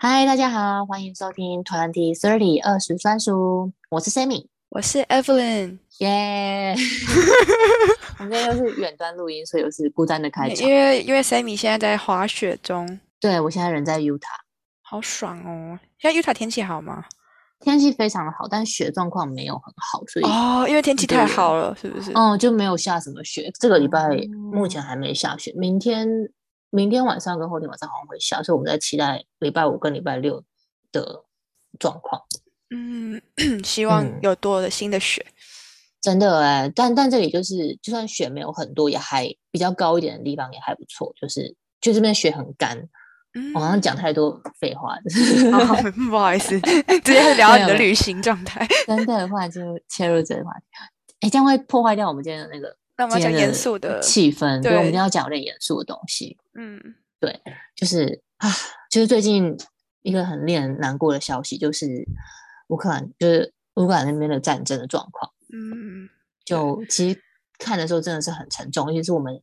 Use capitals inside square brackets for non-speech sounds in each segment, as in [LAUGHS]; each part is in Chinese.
嗨，大家好，欢迎收听 Twenty Thirty 二十专属，我是 Sammy，我是 Evelyn，耶！[LAUGHS] 我们今天又是远端录音，所以又是孤单的开场。因为因为 Sammy 现在在滑雪中，对，我现在人在 Utah，好爽哦！现在 Utah 天气好吗？天气非常的好，但雪状况没有很好，所以哦，因为天气太好了，是不是？哦，就没有下什么雪。这个礼拜目前还没下雪，嗯、明天。明天晚上跟后天晚上好像会下，所以我们在期待礼拜五跟礼拜六的状况。嗯，[CLEARS THROAT] 希望有多的新的雪。嗯、真的哎，但但这里就是，就算雪没有很多，也还比较高一点的地方也还不错。就是就这边雪很干。嗯，我好像讲太多废话了。好，[LAUGHS] 不好意思，[LAUGHS] 直接聊到你的旅行状态。真的话就切入这个话题。哎，这样会破坏掉我们今天的那个。那我们讲严肃的气氛，对，我们一定要讲点严肃的东西。嗯，对，就是啊，就是最近一个很令人难过的消息，就是乌克兰，就是乌克兰那边的战争的状况。嗯，就其实看的时候真的是很沉重，尤其是我们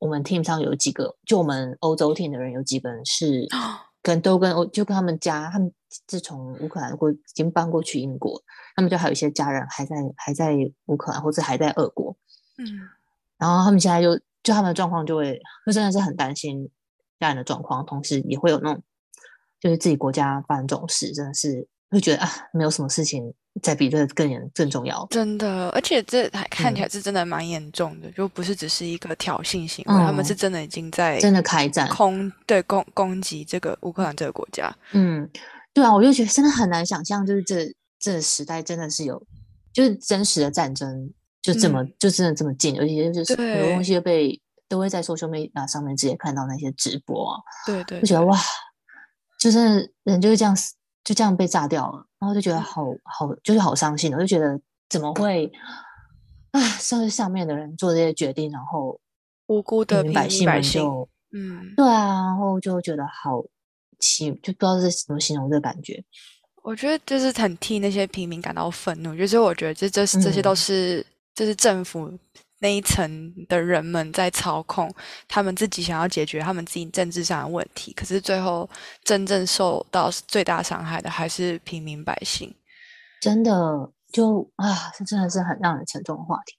我们 team 上有几个，就我们欧洲 team 的人有几个人是 [GASPS] 跟都跟欧，就跟他们家，他们自从乌克兰过已经搬过去英国，他们就还有一些家人还在还在乌克兰，或者还在俄国。嗯。然后他们现在就就他们的状况就会，就真的是很担心家人的状况，同时也会有那种，就是自己国家发生这种事，真的是会觉得啊，没有什么事情再比这个更严更重要。真的，而且这还看起来是真的蛮严重的，嗯、就不是只是一个挑衅行为，嗯、他们是真的已经在真的开战，空对攻攻击这个乌克兰这个国家。嗯，对啊，我就觉得真的很难想象，就是这这个时代真的是有，就是真实的战争。就这么，嗯、就真的这么近，而且就是很多东西都被都会在 social media 上面直接看到那些直播啊，对对，就觉得哇，就是人就是这样，就这样被炸掉了，然后就觉得好好，就是好伤心，我就觉得怎么会啊，上上面的人做这些决定，然后无辜的平民百姓们就嗯，对啊，然后就觉得好奇，就不知道是怎么形容这个感觉。我觉得就是很替那些平民感到愤怒，就是我觉得这这这些都是。嗯就是政府那一层的人们在操控，他们自己想要解决他们自己政治上的问题，可是最后真正受到最大伤害的还是平民百姓。真的，就啊，这真的是很让人沉重的话题。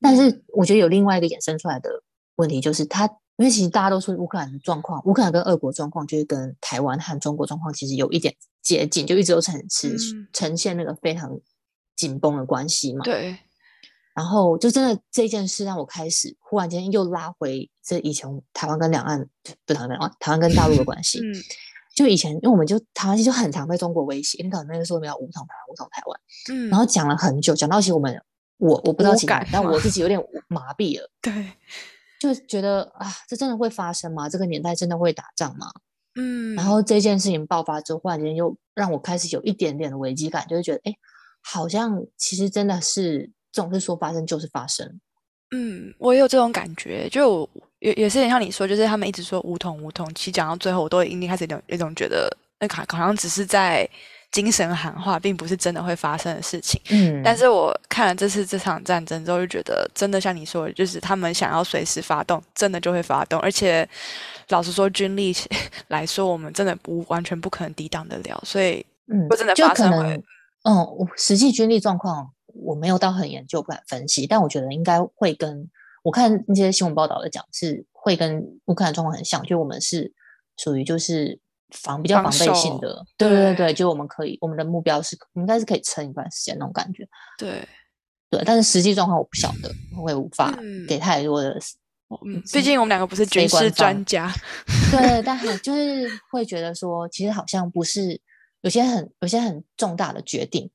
但是我觉得有另外一个衍生出来的问题，就是他，因为其实大家都说乌克兰的状况，乌克兰跟俄国状况就是跟台湾和中国状况其实有一点接近，就一直都呈呈呈现那个非常紧绷的关系嘛。对。然后就真的这件事让我开始忽然间又拉回这以前台湾跟两岸不台湾跟台湾跟大陆的关系。嗯，就以前因为我们就台湾其实就很常被中国威胁，因为可能那个时候我们要武统台湾，武统台湾。嗯，然后讲了很久，讲到其实我们我我不知道其他，但我自己有点麻痹了。对，就觉得啊，这真的会发生吗？这个年代真的会打仗吗？嗯，然后这件事情爆发之后，忽然间又让我开始有一点点的危机感，就是觉得哎，好像其实真的是。总是说发生就是发生，嗯，我也有这种感觉，就也也是很像你说，就是他们一直说武统武统，其实讲到最后，我都已经开始有种一种觉得，那好好像只是在精神喊话，并不是真的会发生的事情。嗯，但是我看了这次这场战争之后，就觉得真的像你说的，就是他们想要随时发动，真的就会发动，而且老实说，军力 [LAUGHS] 来说，我们真的不完全不可能抵挡得了，所以嗯，不真的发生了，嗯，实际军力状况。我没有到很研究，不敢分析，但我觉得应该会跟我看那些新闻报道的讲，是会跟乌克兰状况很像，就我们是属于就是防比较防备性的，对对对，就我们可以我们的目标是应该是可以撑一段时间那种感觉，对对，但是实际状况我不晓得，我也无法给太多的，嗯，毕竟我们两个不是军事专。家，[LAUGHS] 对，但是就是会觉得说，其实好像不是有些很有些很重大的决定，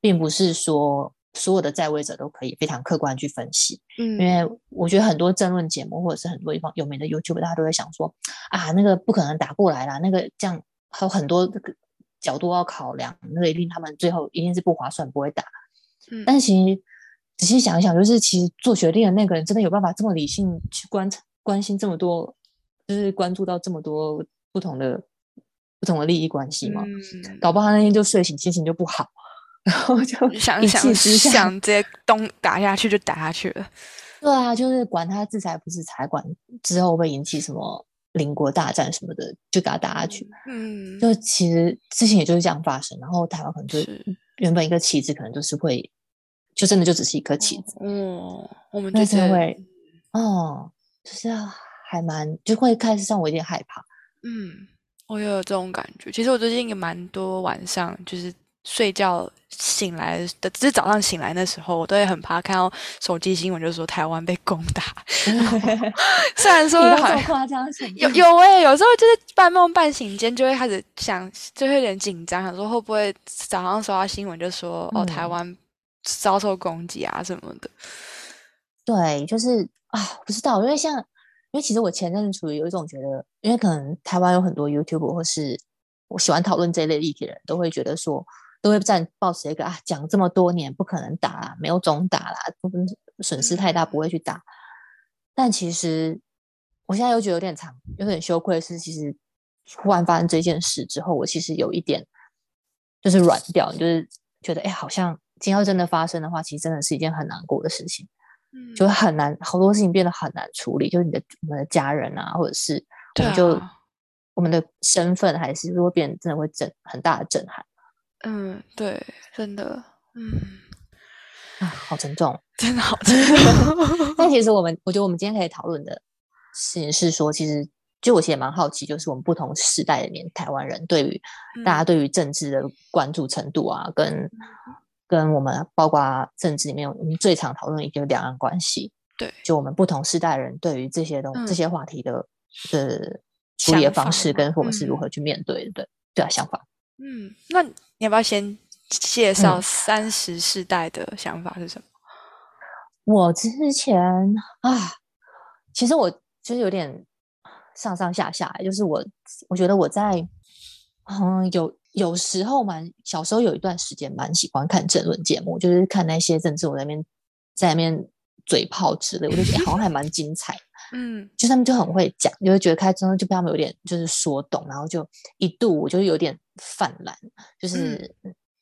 并不是说。所有的在位者都可以非常客观去分析，嗯，因为我觉得很多争论节目或者是很多地方有名的 YouTube，大家都会想说啊，那个不可能打过来啦，那个这样还有很多这个角度要考量，那个一定他们最后一定是不划算，不会打。嗯，但其实仔细想一想，就是其实做决定的那个人真的有办法这么理性去观察、关心这么多，就是关注到这么多不同的不同的利益关系吗？嗯，搞不好他那天就睡醒，心情就不好。然后就想一想想，直接咚打下去就打下去了。[LAUGHS] 对啊，就是管他制裁不制裁，管之后会引起什么，邻国大战什么的，就给他打下去。嗯，就其实事情也就是这样发生，然后台湾可能就是原本一个棋子，可能就是会，就真的就只是一颗棋子。嗯，我们就是会，哦，就是还蛮就会开始让我有点害怕。嗯，我也有这种感觉。其实我最近也蛮多晚上就是。睡觉醒来的，只是早上醒来的时候，我都会很怕看到手机新闻，就是说台湾被攻打。[LAUGHS] 虽然说很夸张，有有哎、欸，有时候就是半梦半醒间就会开始想，就会有点紧张，想说会不会早上收到新闻就说、嗯、哦台湾遭受攻击啊什么的。对，就是啊，不知道，因为像因为其实我前阵子处于有一种觉得，因为可能台湾有很多 YouTuber 或是我喜欢讨论这一类议题的人都会觉得说。都会站抱持一个啊，讲这么多年不可能打啦，没有总打啦，损失太大不会去打。但其实我现在又觉得有点长，有点羞愧。是其实忽然发生这件事之后，我其实有一点就是软掉，就是觉得哎，好像今天要真的发生的话，其实真的是一件很难过的事情。嗯，就很难，好多事情变得很难处理。就是你的我们的家人啊，或者是我们就、啊、我们的身份，还是会变，真的会震很大的震撼。嗯，对，真的，嗯，啊，好沉重，真的好沉重。[LAUGHS] 但其实我们，我觉得我们今天可以讨论的事情是说，其实就我其实也蛮好奇，就是我们不同时代的年台湾人对于、嗯、大家对于政治的关注程度啊，跟跟我们包括政治里面，我们最常讨论一个两岸关系。对，就我们不同时代人对于这些东、嗯、这些话题的的处理的方式，跟我们是如何去面对的，对啊，想法。嗯，那你要不要先介绍三十世代的想法是什么？嗯、我之前啊，其实我就是有点上上下下，就是我我觉得我在嗯有有时候蛮小时候有一段时间蛮喜欢看政论节目，就是看那些政治我在那边在那边嘴炮之类，我就觉得好像还蛮精彩。嗯，就他们就很会讲，就会觉得开真的就被他们有点就是说懂，然后就一度我就有点泛蓝，就是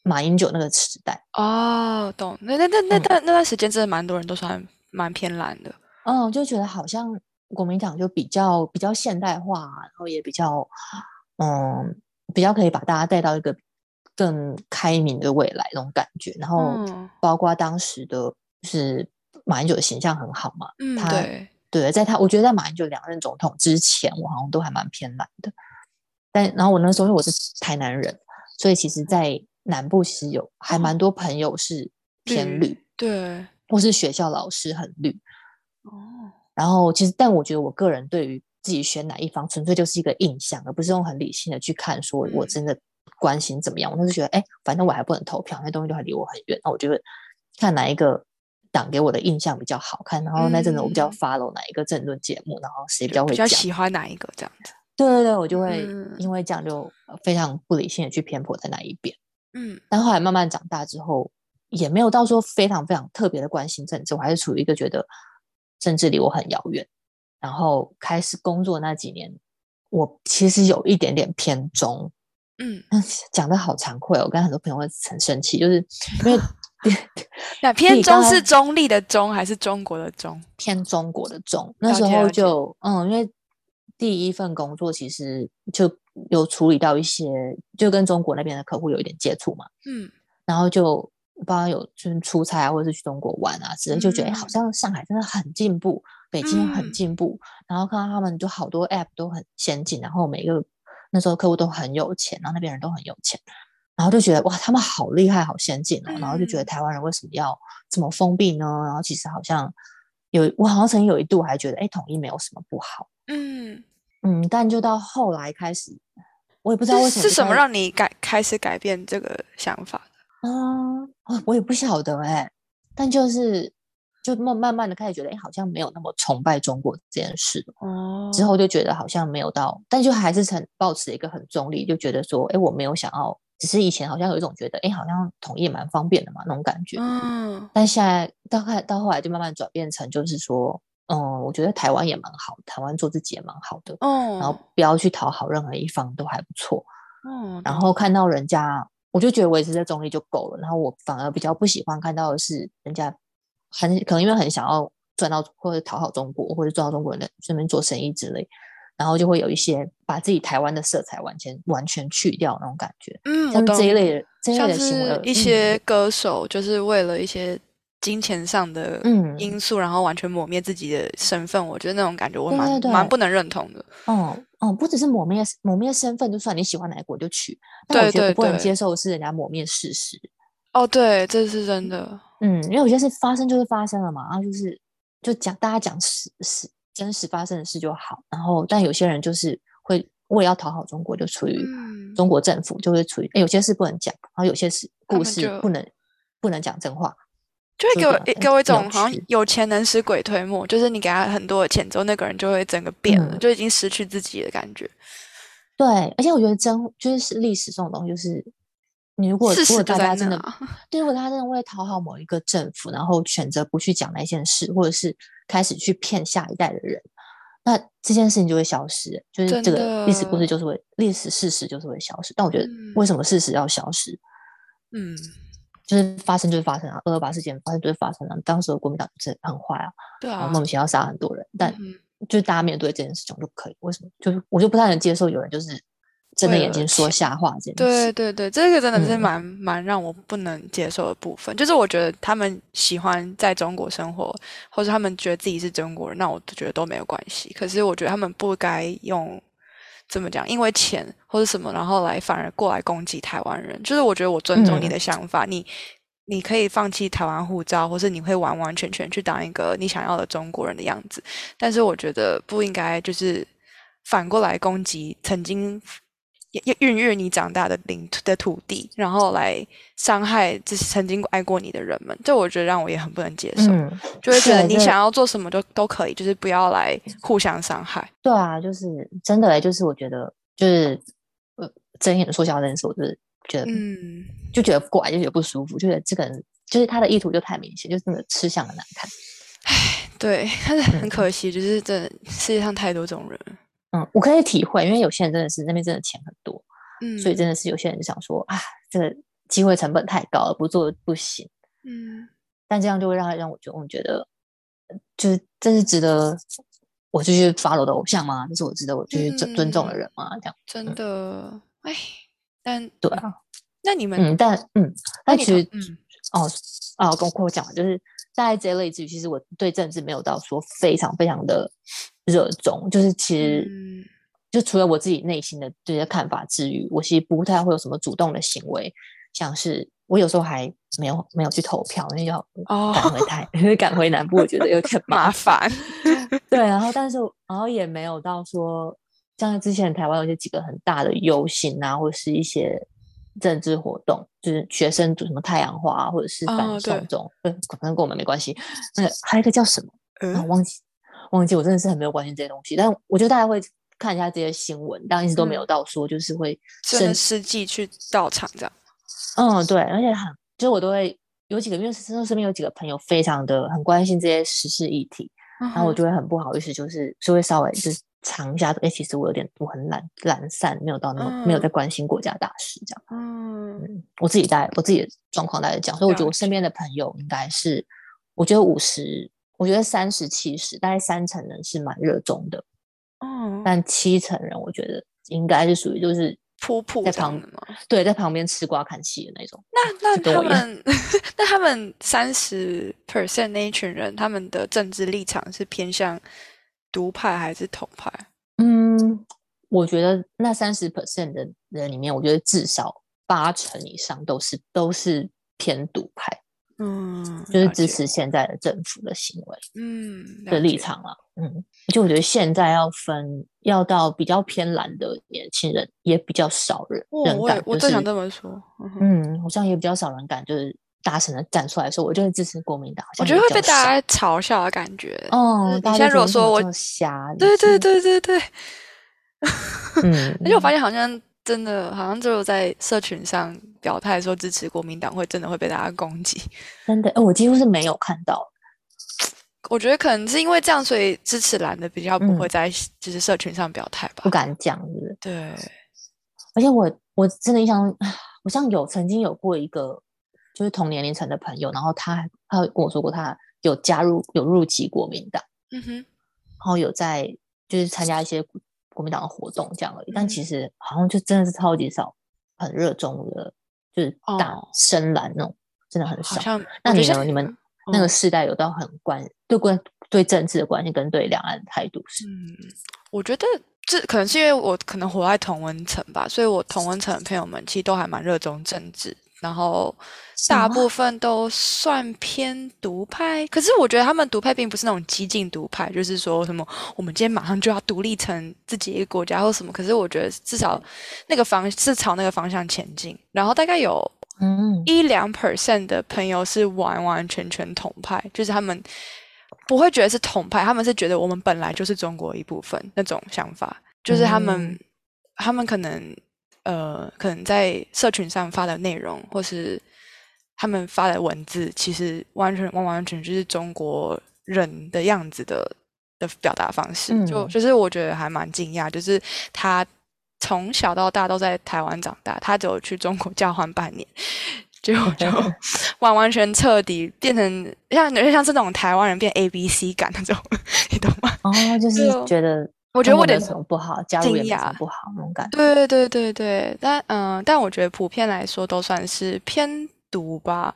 马英九那个时代。哦，懂。那那那那段、嗯、那段时间真的蛮多人都算蛮偏蓝的。嗯，就觉得好像国民党就比较比较现代化，然后也比较嗯比较可以把大家带到一个更开明的未来那种感觉。然后包括当时的就是马英九的形象很好嘛，嗯，他对。对，在他，我觉得在马英九两任总统之前，我好像都还蛮偏蓝的。但然后我那时候因为我是台南人，所以其实，在南部其实有还蛮多朋友是偏绿，嗯、对，或是学校老师很绿。哦。然后其实，但我觉得我个人对于自己选哪一方，纯粹就是一个印象，而不是用很理性的去看，说我真的关心怎么样。嗯、我都是觉得，哎，反正我还不能投票，那东西就还离我很远。那我觉得看哪一个。党给我的印象比较好看，然后那阵子我比较 follow 哪一个政论节目，嗯、然后谁比较会讲，比较喜欢哪一个这样子。对对对，我就会因为这样就非常不理性的去偏颇在那一边。嗯，但后来慢慢长大之后，也没有到说非常非常特别的关心政治，我还是处于一个觉得政治离我很遥远。然后开始工作那几年，我其实有一点点偏中。嗯，讲的好惭愧哦，我跟很多朋友会很生气，就是因为。[LAUGHS] 那偏中是中立的中还是中国的中？偏中国的中。那时候就嗯，因为第一份工作其实就有处理到一些，就跟中国那边的客户有一点接触嘛。嗯，然后就包括有就是出差啊，或者是去中国玩啊，之类就觉得、嗯欸、好像上海真的很进步，北京很进步、嗯。然后看到他们就好多 app 都很先进，然后每个那时候客户都很有钱，然后那边人都很有钱。然后就觉得哇，他们好厉害，好先进哦。然后就觉得台湾人为什么要这么封闭呢？然后其实好像有，我好像曾经有一度还觉得，哎，统一没有什么不好。嗯嗯，但就到后来开始，我也不知道为什么是什么让你改开始改变这个想法的啊？我也不晓得哎，但就是就慢慢慢的开始觉得，哎，好像没有那么崇拜中国这件事哦。之后就觉得好像没有到，但就还是很抱持一个很中立，就觉得说，哎，我没有想要。只是以前好像有一种觉得，哎，好像统一蛮方便的嘛，那种感觉。嗯。但现在到后到后来就慢慢转变成，就是说，嗯，我觉得台湾也蛮好，台湾做自己也蛮好的。嗯。然后不要去讨好任何一方，都还不错。嗯。然后看到人家，我就觉得维持在中立就够了。然后我反而比较不喜欢看到的是，人家很可能因为很想要赚到或者讨好中国，或者赚到中国人的顺便做生意之类，然后就会有一些把自己台湾的色彩完全完全去掉那种感觉。嗯，像这一类的这一类的行为，一些歌手就是为了一些金钱上的因素，嗯、然后完全抹灭自己的身份。我觉得那种感觉我蛮蛮不能认同的。哦哦，不只是抹灭抹灭身份，就算你喜欢哪个国就去。但我觉得不能接受是人家抹灭事实。哦，对，这是真的。嗯，因为有些事发生就是发生了嘛，然后就是就讲大家讲实实真实发生的事就好。然后，但有些人就是会为了要讨好中国，就处于中国政府，就会处于哎，有些事不能讲，然后有些事故事不能不能讲真话，就会给我给我一种好像有钱能使鬼推磨，就是你给他很多的钱之后，那个人就会整个变了，嗯、就已经失去自己的感觉。对，而且我觉得真就是历史这种东西，就是。你如果如果大家真的，[LAUGHS] 对，如果大家真的为了讨好某一个政府，然后选择不去讲那件事，或者是开始去骗下一代的人，那这件事情就会消失。就是这个历史故事就是会历史事实就是会消失。但我觉得为什么事实要消失？嗯，就是发生就是发生啊，二二八事件发生就是发生了。当时的国民党就是很坏啊，对啊，莫名其妙杀很多人，但就是大家面对这件事情就可以。为什么？就是我就不太能接受有人就是。睁着眼睛说瞎话，这件事。对对对，这个真的是蛮、嗯、蛮让我不能接受的部分。就是我觉得他们喜欢在中国生活，或者他们觉得自己是中国人，那我觉得都没有关系。可是我觉得他们不该用怎么讲，因为钱或者什么，然后来反而过来攻击台湾人。就是我觉得我尊重你的想法，嗯、你你可以放弃台湾护照，或是你会完完全全去当一个你想要的中国人的样子。但是我觉得不应该就是反过来攻击曾经。孕育你长大的领土的土地，然后来伤害这些曾经爱过你的人们，这我觉得让我也很不能接受。嗯，就会觉得你想要做什么都都可以，就是不要来互相伤害。对啊，就是真的，就是我觉得，就是呃，睁眼说瞎话的人，我就是觉得，嗯，就觉得怪，就觉得不舒服，就觉得这个人就是他的意图就太明显，就真的吃相很难看。唉，对，但 [LAUGHS] 是很可惜，嗯、就是这世界上太多这种人。嗯，我可以体会，因为有些人真的是那边真的钱很多，嗯，所以真的是有些人就想说啊，这个机会成本太高了，不做不行，嗯，但这样就会让让我觉得，我觉得就是这是值得我继续 follow 的偶像吗？这是我值得我继续尊尊重的人吗？嗯、这样真的，哎、嗯，但对啊，那你们，嗯，但嗯，但其实，嗯，哦哦，跟我讲就是大概这一类之余，其实我对政治没有到说非常非常的。热衷就是其实，就除了我自己内心的这些看法之余，我其实不太会有什么主动的行为，像是我有时候还没有没有去投票，因为要赶回台，[LAUGHS] 因为赶回南部，我觉得有点麻烦。对，然后但是然后也没有到说，像之前台湾有些几个很大的游行啊，或者是一些政治活动，就是学生组什么太阳花，或者是反送中，嗯、哦，可能跟我们没关系。那个还有一个叫什么？嗯，然后忘记。忘记我真的是很没有关心这些东西，但我觉得大家会看一下这些新闻，但一直都没有到说就是会真实际去到场这样。嗯，对，而且很就是我都会有几个，因为身边有几个朋友非常的很关心这些时事议题，嗯、然后我就会很不好意思，就是就会稍微就是藏一下，哎、欸，其实我有点我很懒懒散，没有到那么、嗯、没有在关心国家大事这样。嗯，嗯，我自己在我自己的状况来讲，所以我觉得我身边的朋友应该是，我觉得五十。我觉得三十七十，大概三成人是蛮热衷的，嗯，但七成人我觉得应该是属于就是普普在旁边对，在旁边吃瓜看戏的那种。那那他们 [LAUGHS] 那他们三十 percent 那一群人，他们的政治立场是偏向独派还是统派？嗯，我觉得那三十 percent 的人里面，我觉得至少八成以上都是都是偏独派。嗯，就是支持现在的政府的行为，嗯，的立场啊，嗯，就我觉得现在要分，要到比较偏蓝的年轻人也比较少人，哦、人敢、我正想这么说，嗯，好像也比较少人敢，就是大声的站出来说，我就是支持国民党，我觉得会被大家嘲笑的感觉，哦，你现在如果说我瞎，对对对对对，嗯，[LAUGHS] 而且我发现好像。真的好像只有在社群上表态说支持国民党，会真的会被大家攻击。[LAUGHS] 真的，我几乎是没有看到。我觉得可能是因为这样，所以支持蓝的比较不会在就是社群上表态吧，不敢讲，是不是？对。而且我我真的印象，[SIGHS] 我像有曾经有过一个就是同年龄层的朋友，然后他他跟我说过，他有加入有入籍国民党，嗯哼，然后有在就是参加一些。国民党的活动这样而已。嗯、但其实好像就真的是超级少，很热衷的，就是大深蓝那种，哦、真的很少。那你呢？你们那个世代有到很关、嗯、对关对政治的关系跟对两岸的态度是？嗯，我觉得这可能是因为我可能活在同温层吧，所以我同温层的朋友们其实都还蛮热衷政治。然后大部分都算偏独派，可是我觉得他们独派并不是那种激进独派，就是说什么我们今天马上就要独立成自己一个国家或什么。可是我觉得至少那个方是朝那个方向前进。然后大概有嗯一两 percent 的朋友是完完全全统派，就是他们不会觉得是统派，他们是觉得我们本来就是中国一部分那种想法，就是他们、嗯、他们可能。呃，可能在社群上发的内容，或是他们发的文字，其实完全完完全全就是中国人的样子的的表达方式。嗯、就就是我觉得还蛮惊讶，就是他从小到大都在台湾长大，他只有去中国交换半年，结果 [LAUGHS] 就完完全彻底变成像有些像这种台湾人变 A B C 感那种，[LAUGHS] 你懂吗？哦，就是觉得。我觉得我有点什么不好，加入也没什么不好那种感觉。对对对对，但嗯、呃，但我觉得普遍来说都算是偏独吧。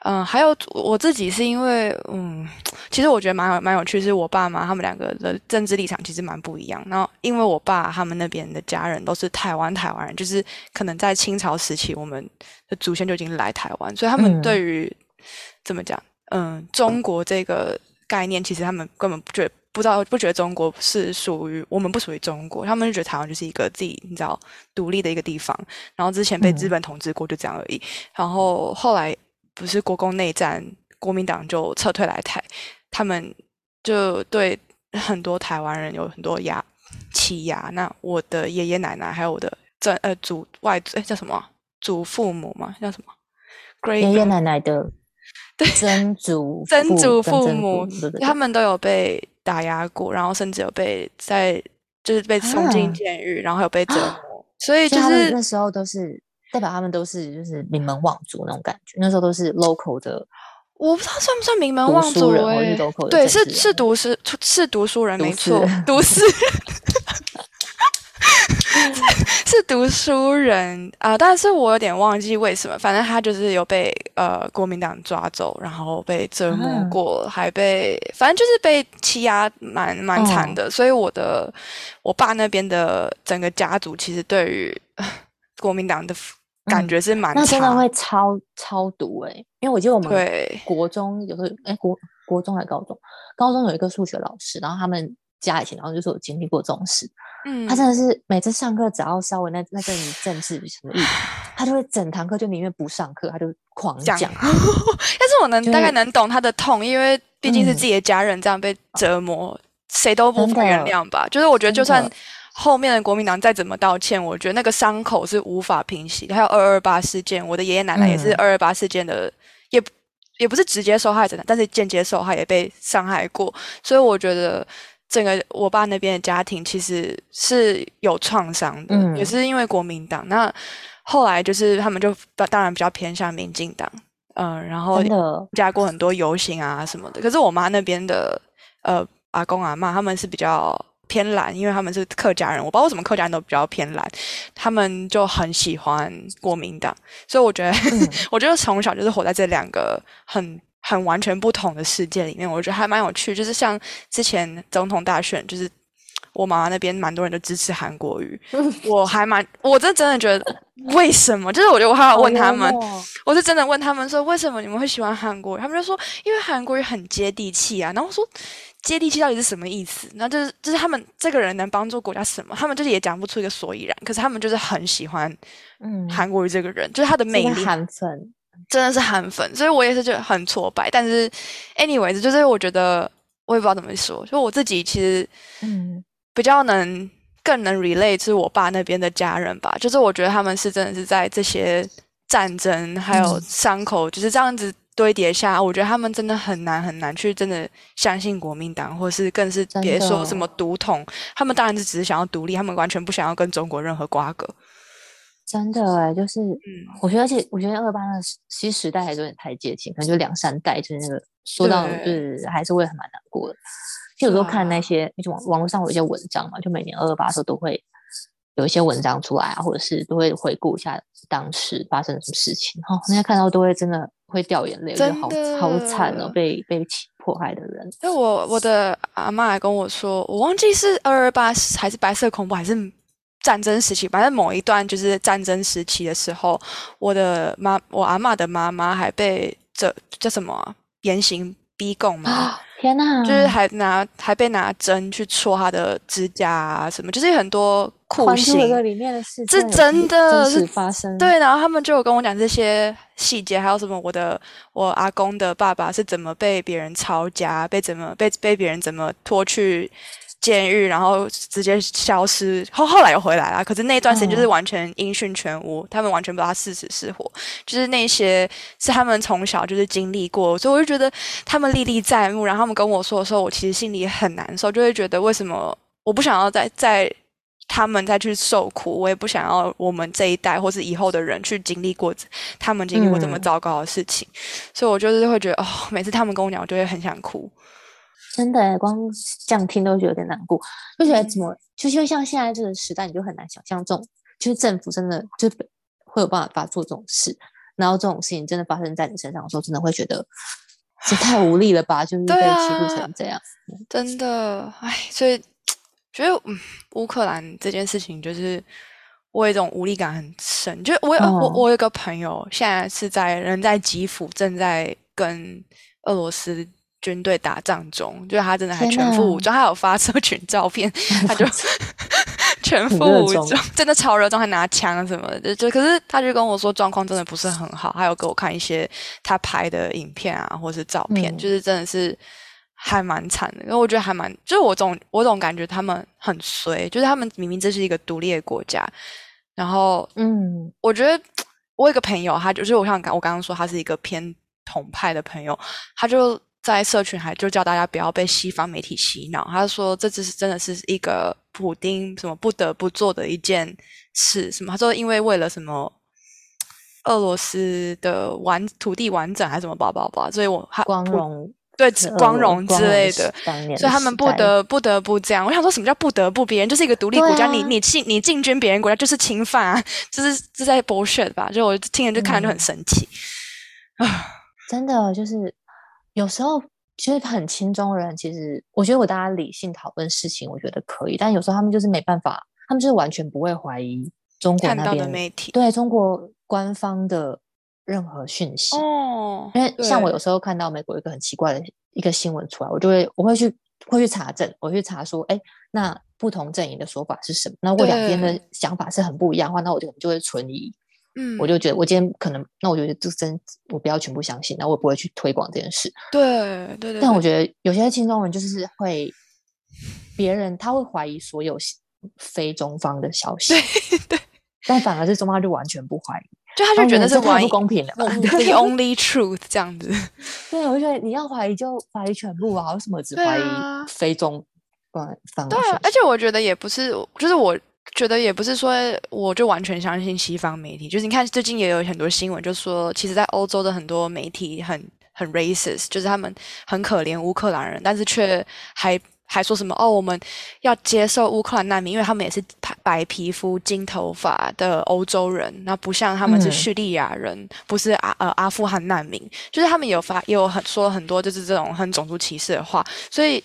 嗯、呃，还有我自己是因为嗯，其实我觉得蛮有蛮有趣，是我爸妈他们两个的政治立场其实蛮不一样。然后因为我爸他们那边的家人都是台湾台湾人，就是可能在清朝时期我们的祖先就已经来台湾，所以他们对于、嗯、怎么讲，嗯，中国这个概念，其实他们根本不觉得。不知道不觉得中国是属于我们，不属于中国，他们就觉得台湾就是一个自己你知道独立的一个地方。然后之前被日本统治过，就这样而已。嗯、然后后来不是国共内战，国民党就撤退来台，他们就对很多台湾人有很多压欺压。那我的爷爷奶奶还有我的曾呃祖外诶叫什么祖父母嘛叫什么爷爷奶奶的对曾祖 [LAUGHS] 曾祖父母，他们都有被。打压过，然后甚至有被在就是被送进监狱，啊、然后还有被折磨，啊、所以就是那时候都是代表他们都是就是名门望族那种感觉，那时候都是 local 的，我不知道算不算名门望族哎，对，是是读书是读书人没错，读书。[LAUGHS] [LAUGHS] 是读书人啊、呃，但是我有点忘记为什么。反正他就是有被呃国民党抓走，然后被折磨过，嗯、还被反正就是被欺压蛮蛮惨的。哦、所以我的我爸那边的整个家族其实对于 [LAUGHS] 国民党的感觉是蛮、嗯、那真的会超超毒哎、欸，因为我记得我们国中有个哎国国中还是高中，高中有一个数学老师，然后他们家以前然后就是我经历过这种事。嗯，他真的是每次上课只要稍微那那阵政治什么议题，他就会整堂课就宁愿不上课，他就狂讲。讲 [LAUGHS] 但是我能大概能懂他的痛，因为毕竟是自己的家人这样被折磨，谁、嗯、都不会原谅吧。就是我觉得，就算后面的国民党再怎么道歉，我觉得那个伤口是无法平息的。还有二二八事件，我的爷爷奶奶也是二二八事件的，嗯、也也不是直接受害者，但是间接受害也被伤害过，所以我觉得。整个我爸那边的家庭其实是有创伤的，嗯、也是因为国民党。那后来就是他们就当然比较偏向民进党，嗯、呃，然后加过很多游行啊什么的。可是我妈那边的呃阿公阿嬷他们是比较偏蓝，因为他们是客家人，我不知道为什么客家人都比较偏蓝，他们就很喜欢国民党。所以我觉得，嗯、[LAUGHS] 我觉得从小就是活在这两个很。很完全不同的世界里面，我觉得还蛮有趣。就是像之前总统大选，就是我妈妈那边蛮多人都支持韩国瑜，[LAUGHS] 我还蛮，我这真的觉得为什么？就是我觉得我还要问他们，我是真的问他们说，为什么你们会喜欢韩国瑜？他们就说，因为韩国瑜很接地气啊。然后我说，接地气到底是什么意思？那就是就是他们这个人能帮助国家什么？他们就是也讲不出一个所以然。可是他们就是很喜欢，嗯，韩国瑜这个人，嗯、就是他的魅力。韩粉。真的是韩粉，所以我也是觉得很挫败。但是，anyways，就是我觉得我也不知道怎么说，就我自己其实嗯比较能更能 relate 是我爸那边的家人吧。就是我觉得他们是真的是在这些战争还有伤口就是这样子堆叠下，我觉得他们真的很难很难去真的相信国民党，或是更是别说什么独统。他们当然是只是想要独立，他们完全不想要跟中国任何瓜葛。真的哎，就是，嗯，我觉得，而且我觉得二八那其实时代还是有点太接近，可能就两三代，就是那个说到就是还是会很蛮难过的。就有时候看那些，就网网络上有一些文章嘛，就每年二二八的时候都会有一些文章出来啊，或者是都会回顾一下当时发生了什么事情。哦，那些看到都会真的会掉眼泪，就好好惨哦，被被迫害的人。因为我我的阿妈还跟我说，我忘记是二二八还是白色恐怖还是。战争时期，反正某一段就是战争时期的时候，我的妈，我阿嬷的妈妈还被这叫什么、啊、严刑逼供嘛、啊？天哪！就是还拿还被拿针去戳她的指甲啊，什么，就是很多酷刑。里面的事是真的，是发生。对，然后他们就有跟我讲这些细节，还有什么我的我阿公的爸爸是怎么被别人抄家，被怎么被被别人怎么拖去。监狱，然后直接消失，后后来又回来了。可是那段时间就是完全音讯全无，嗯、他们完全不知道他是死是活。就是那些是他们从小就是经历过，所以我就觉得他们历历在目。然后他们跟我说的时候，我其实心里很难受，就会觉得为什么我不想要再再他们再去受苦，我也不想要我们这一代或是以后的人去经历过他们经历过这么糟糕的事情。嗯、所以我就是会觉得哦，每次他们跟我讲，我就会很想哭。真的，光这样听都觉得有点难过，就觉得怎么，就是因为像现在这个时代，你就很难想象这种，就是政府真的就会有办法做这种事，然后这种事情真的发生在你身上的时候，真的会觉得这太无力了吧？就是被欺负成这样，啊、真的，哎，所以觉得嗯，乌克兰这件事情，就是我有一种无力感很深。就我有、哦、我我有个朋友，现在是在人在基辅，正在跟俄罗斯。军队打仗中，就是他真的还全副武装，哪他有发社群照片，[LAUGHS] 他就 [LAUGHS] 全副武装，真的超热衷，还拿枪什么的。就可是他就跟我说，状况真的不是很好，还有给我看一些他拍的影片啊，或是照片，嗯、就是真的是还蛮惨的。因为我觉得还蛮，就是我总我总感觉他们很衰，就是他们明明这是一个独立的国家，然后嗯，我觉得我有一个朋友，他就是我像刚我刚刚说，他是一个偏统派的朋友，他就。在社群还就叫大家不要被西方媒体洗脑。他说这只是真的是一个普丁什么不得不做的一件事。什么？他说因为为了什么俄罗斯的完土地完整还是什么吧吧吧，所以我光荣对光荣之类的，所以他们不得不得不这样。我想说什么叫不得不？别人就是一个独立国家，啊、你你进你进军别人国家就是侵犯啊，就是这在 bullshit 吧？就我听着就看着就很生气啊，嗯、[SIGHS] 真的就是。有时候其实很亲中人，其实我觉得我大家理性讨论事情，我觉得可以。但有时候他们就是没办法，他们就是完全不会怀疑中国那边的媒体，对中国官方的任何讯息。哦，因为像我有时候看到美国一个很奇怪的一个新闻出来，我就会我会去会去查证，我会去查说，哎，那不同阵营的说法是什么？那如果两边的想法是很不一样的话，那我就就会存疑。嗯，我就觉得我今天可能，那我觉得就真我不要全部相信，那我也不会去推广这件事。对对对。但我觉得有些青中人就是会，别人他会怀疑所有非中方的消息，对对。但反而是中方就完全不怀疑，就他就觉得是太不公平了吧，[LAUGHS] the only truth 这样子。对，我觉得你要怀疑就怀疑全部啊，为什么只怀疑非中方？对啊，而且我觉得也不是，就是我。觉得也不是说我就完全相信西方媒体，就是你看最近也有很多新闻，就说其实，在欧洲的很多媒体很很 racist，就是他们很可怜乌克兰人，但是却还还说什么哦，我们要接受乌克兰难民，因为他们也是白皮肤、金头发的欧洲人，那不像他们是叙利亚人，嗯、不是阿呃阿富汗难民，就是他们有发也有很说很多就是这种很种族歧视的话，所以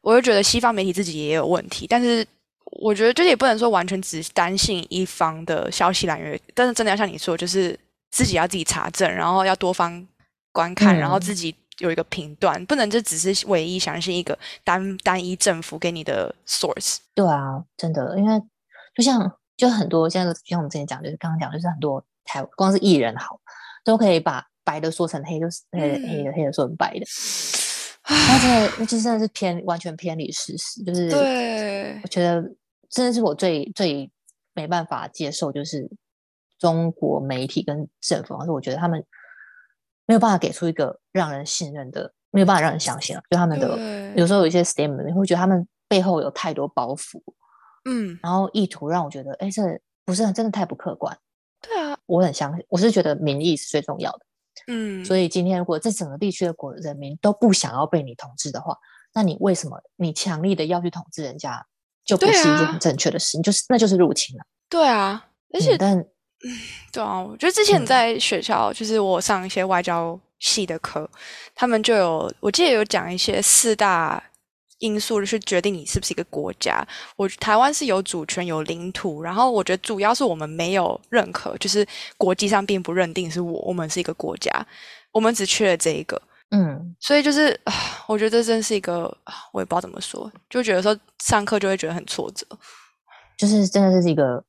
我就觉得西方媒体自己也有问题，但是。我觉得就是也不能说完全只担心一方的消息来源，但是真的要像你说，就是自己要自己查证，然后要多方观看，嗯、然后自己有一个评断，不能就只是唯一相信一个单单一政府给你的 source。对啊，真的，因为就像就很多现在像我们之前讲，就是刚刚讲，就是很多台光是艺人好，都可以把白的说成黑，就是黑的、嗯、黑的黑的说成白的。那真的，那就真的是偏完全偏离事实，就是对，我觉得真的是我最最没办法接受，就是中国媒体跟政府，而是我觉得他们没有办法给出一个让人信任的，没有办法让人相信啊，就他们的有时候有一些 statement，你会觉得他们背后有太多包袱，嗯，然后意图让我觉得，哎，这不是真的太不客观，对啊。我很相信，我是觉得民意是最重要的。嗯，所以今天如果这整个地区的国人民都不想要被你统治的话，那你为什么你强力的要去统治人家，就不是一件很正确的事情，啊、就是那就是入侵了。对啊，而且、嗯、但对啊，我觉得之前在学校，嗯、就是我上一些外交系的课，他们就有，我记得有讲一些四大因素去决定你是不是一个国家。我台湾是有主权、有领土，然后我觉得主要是我们没有认可，就是国际上并不认定是我我们是一个国家，我们只缺了这一个。嗯，所以就是，我觉得这真是一个，我也不知道怎么说，就觉得说上课就会觉得很挫折，就是真的是一个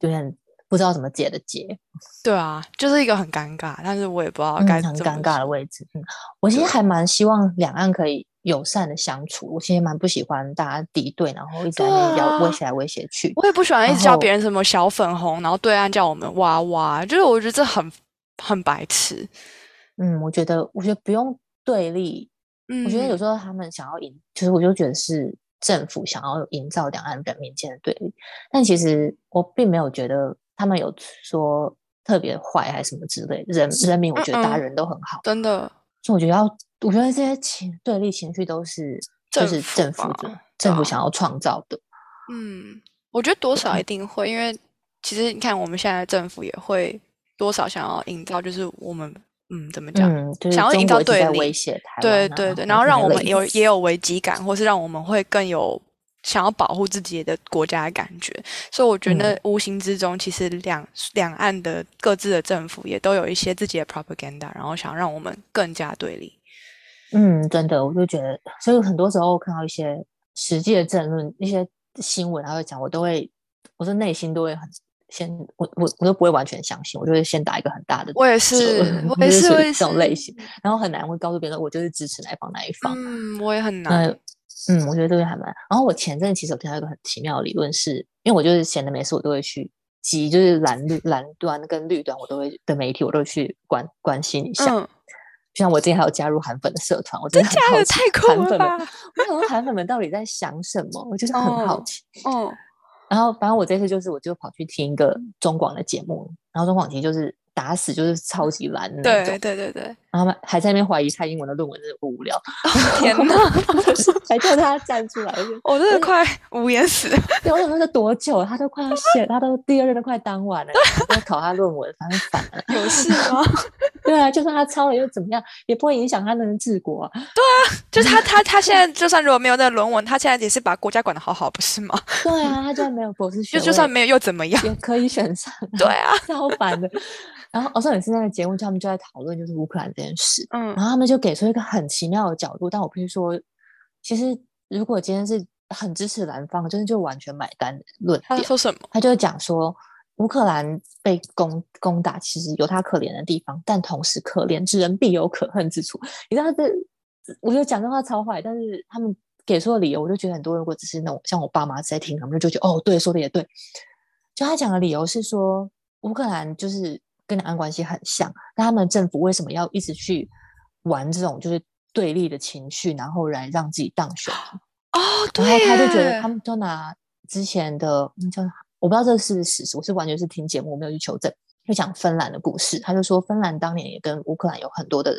有点不知道怎么解的结。对啊，就是一个很尴尬，但是我也不知道该怎么、嗯、很尴尬的位置。嗯，我其实还蛮希望两岸可以友善的相处。我其实蛮不喜欢大家敌对，然后一直在那要威胁来威胁去。我也不喜欢一直叫别人什么小粉红，然后，对岸叫我们娃娃，就是我觉得这很很白痴。嗯，我觉得，我觉得不用对立。嗯，我觉得有时候他们想要营，就是我就觉得是政府想要营造两岸人民间的对立。但其实我并没有觉得他们有说特别坏还是什么之类。人人民，我觉得大家人都很好，真的。所以我觉得要，我觉得这些情对立情绪都是就是政府的政府想要创造的。嗯，我觉得多少一定会，因为其实你看我们现在政府也会多少想要营造，就是我们。嗯，怎么讲？嗯就是、想要营造对立，威胁台对对对，然后让我们有也有危机感，或是让我们会更有想要保护自己的国家的感觉。所以我觉得无形之中，其实两两岸的各自的政府也都有一些自己的 propaganda，然后想让我们更加对立。嗯，真的，我就觉得，所以很多时候看到一些实际的政论、一些新闻，他会讲，我都会，我的内心都会很。先我我我都不会完全相信，我就会先打一个很大的。我也是，我也是这种类型，然后很难会告诉别人我就是支持哪一方哪一方。嗯，我也很难。嗯，我觉得这个还蛮。然后我前阵其实我听到一个很奇妙的理论是，是因为我就是闲的没事，我都会去集，就是蓝绿蓝端跟绿端，我都会的媒体，我都会去关关心一下。嗯，就像我之前还有加入韩粉的社团，我真的很好奇韩粉们，我想说韩粉们到底在想什么？我就是很好奇。哦。然后，反正我这次就是，我就跑去听一个中广的节目，然后中广其实就是。打死就是超级蓝的那种，对对对对，然后还在那边怀疑蔡英文的论文真的不无聊，哦、天哪，还叫他站出来，我真的快无言死。对，我想说这多久，他都快要写，他都第二任都快当完了，要考他论文，反正反了，有事吗？对啊，就算他抄了又怎么样，也不会影响他能治国。对啊，就是他他他现在就算如果没有那个论文，他现在也是把国家管得好好，不是吗？对啊，他就算没有博士学位，就就算没有又怎么样，也可以选上。对啊，超烦的。然后，我，上有次那个节目，他们就在讨论就是乌克兰这件事，嗯，然后他们就给出一个很奇妙的角度，但我必须说，其实如果今天是很支持蓝方，真的就完全买单的论点。他说什么？他就讲说，乌克兰被攻攻打，其实有他可怜的地方，但同时可怜之人必有可恨之处。你知道这，我觉得讲这话超坏，但是他们给出的理由，我就觉得很多如果只是那种像我爸妈在听，他们就觉得哦，对，说的也对。就他讲的理由是说，乌克兰就是。跟两岸关系很像，那他们政府为什么要一直去玩这种就是对立的情绪，然后来让自己当选？哦，对。然后他就觉得，他们就拿之前的，叫我不知道这是不是事实，我是完全是听节目，我没有去求证。就讲芬兰的故事，他就说芬兰当年也跟乌克兰有很多的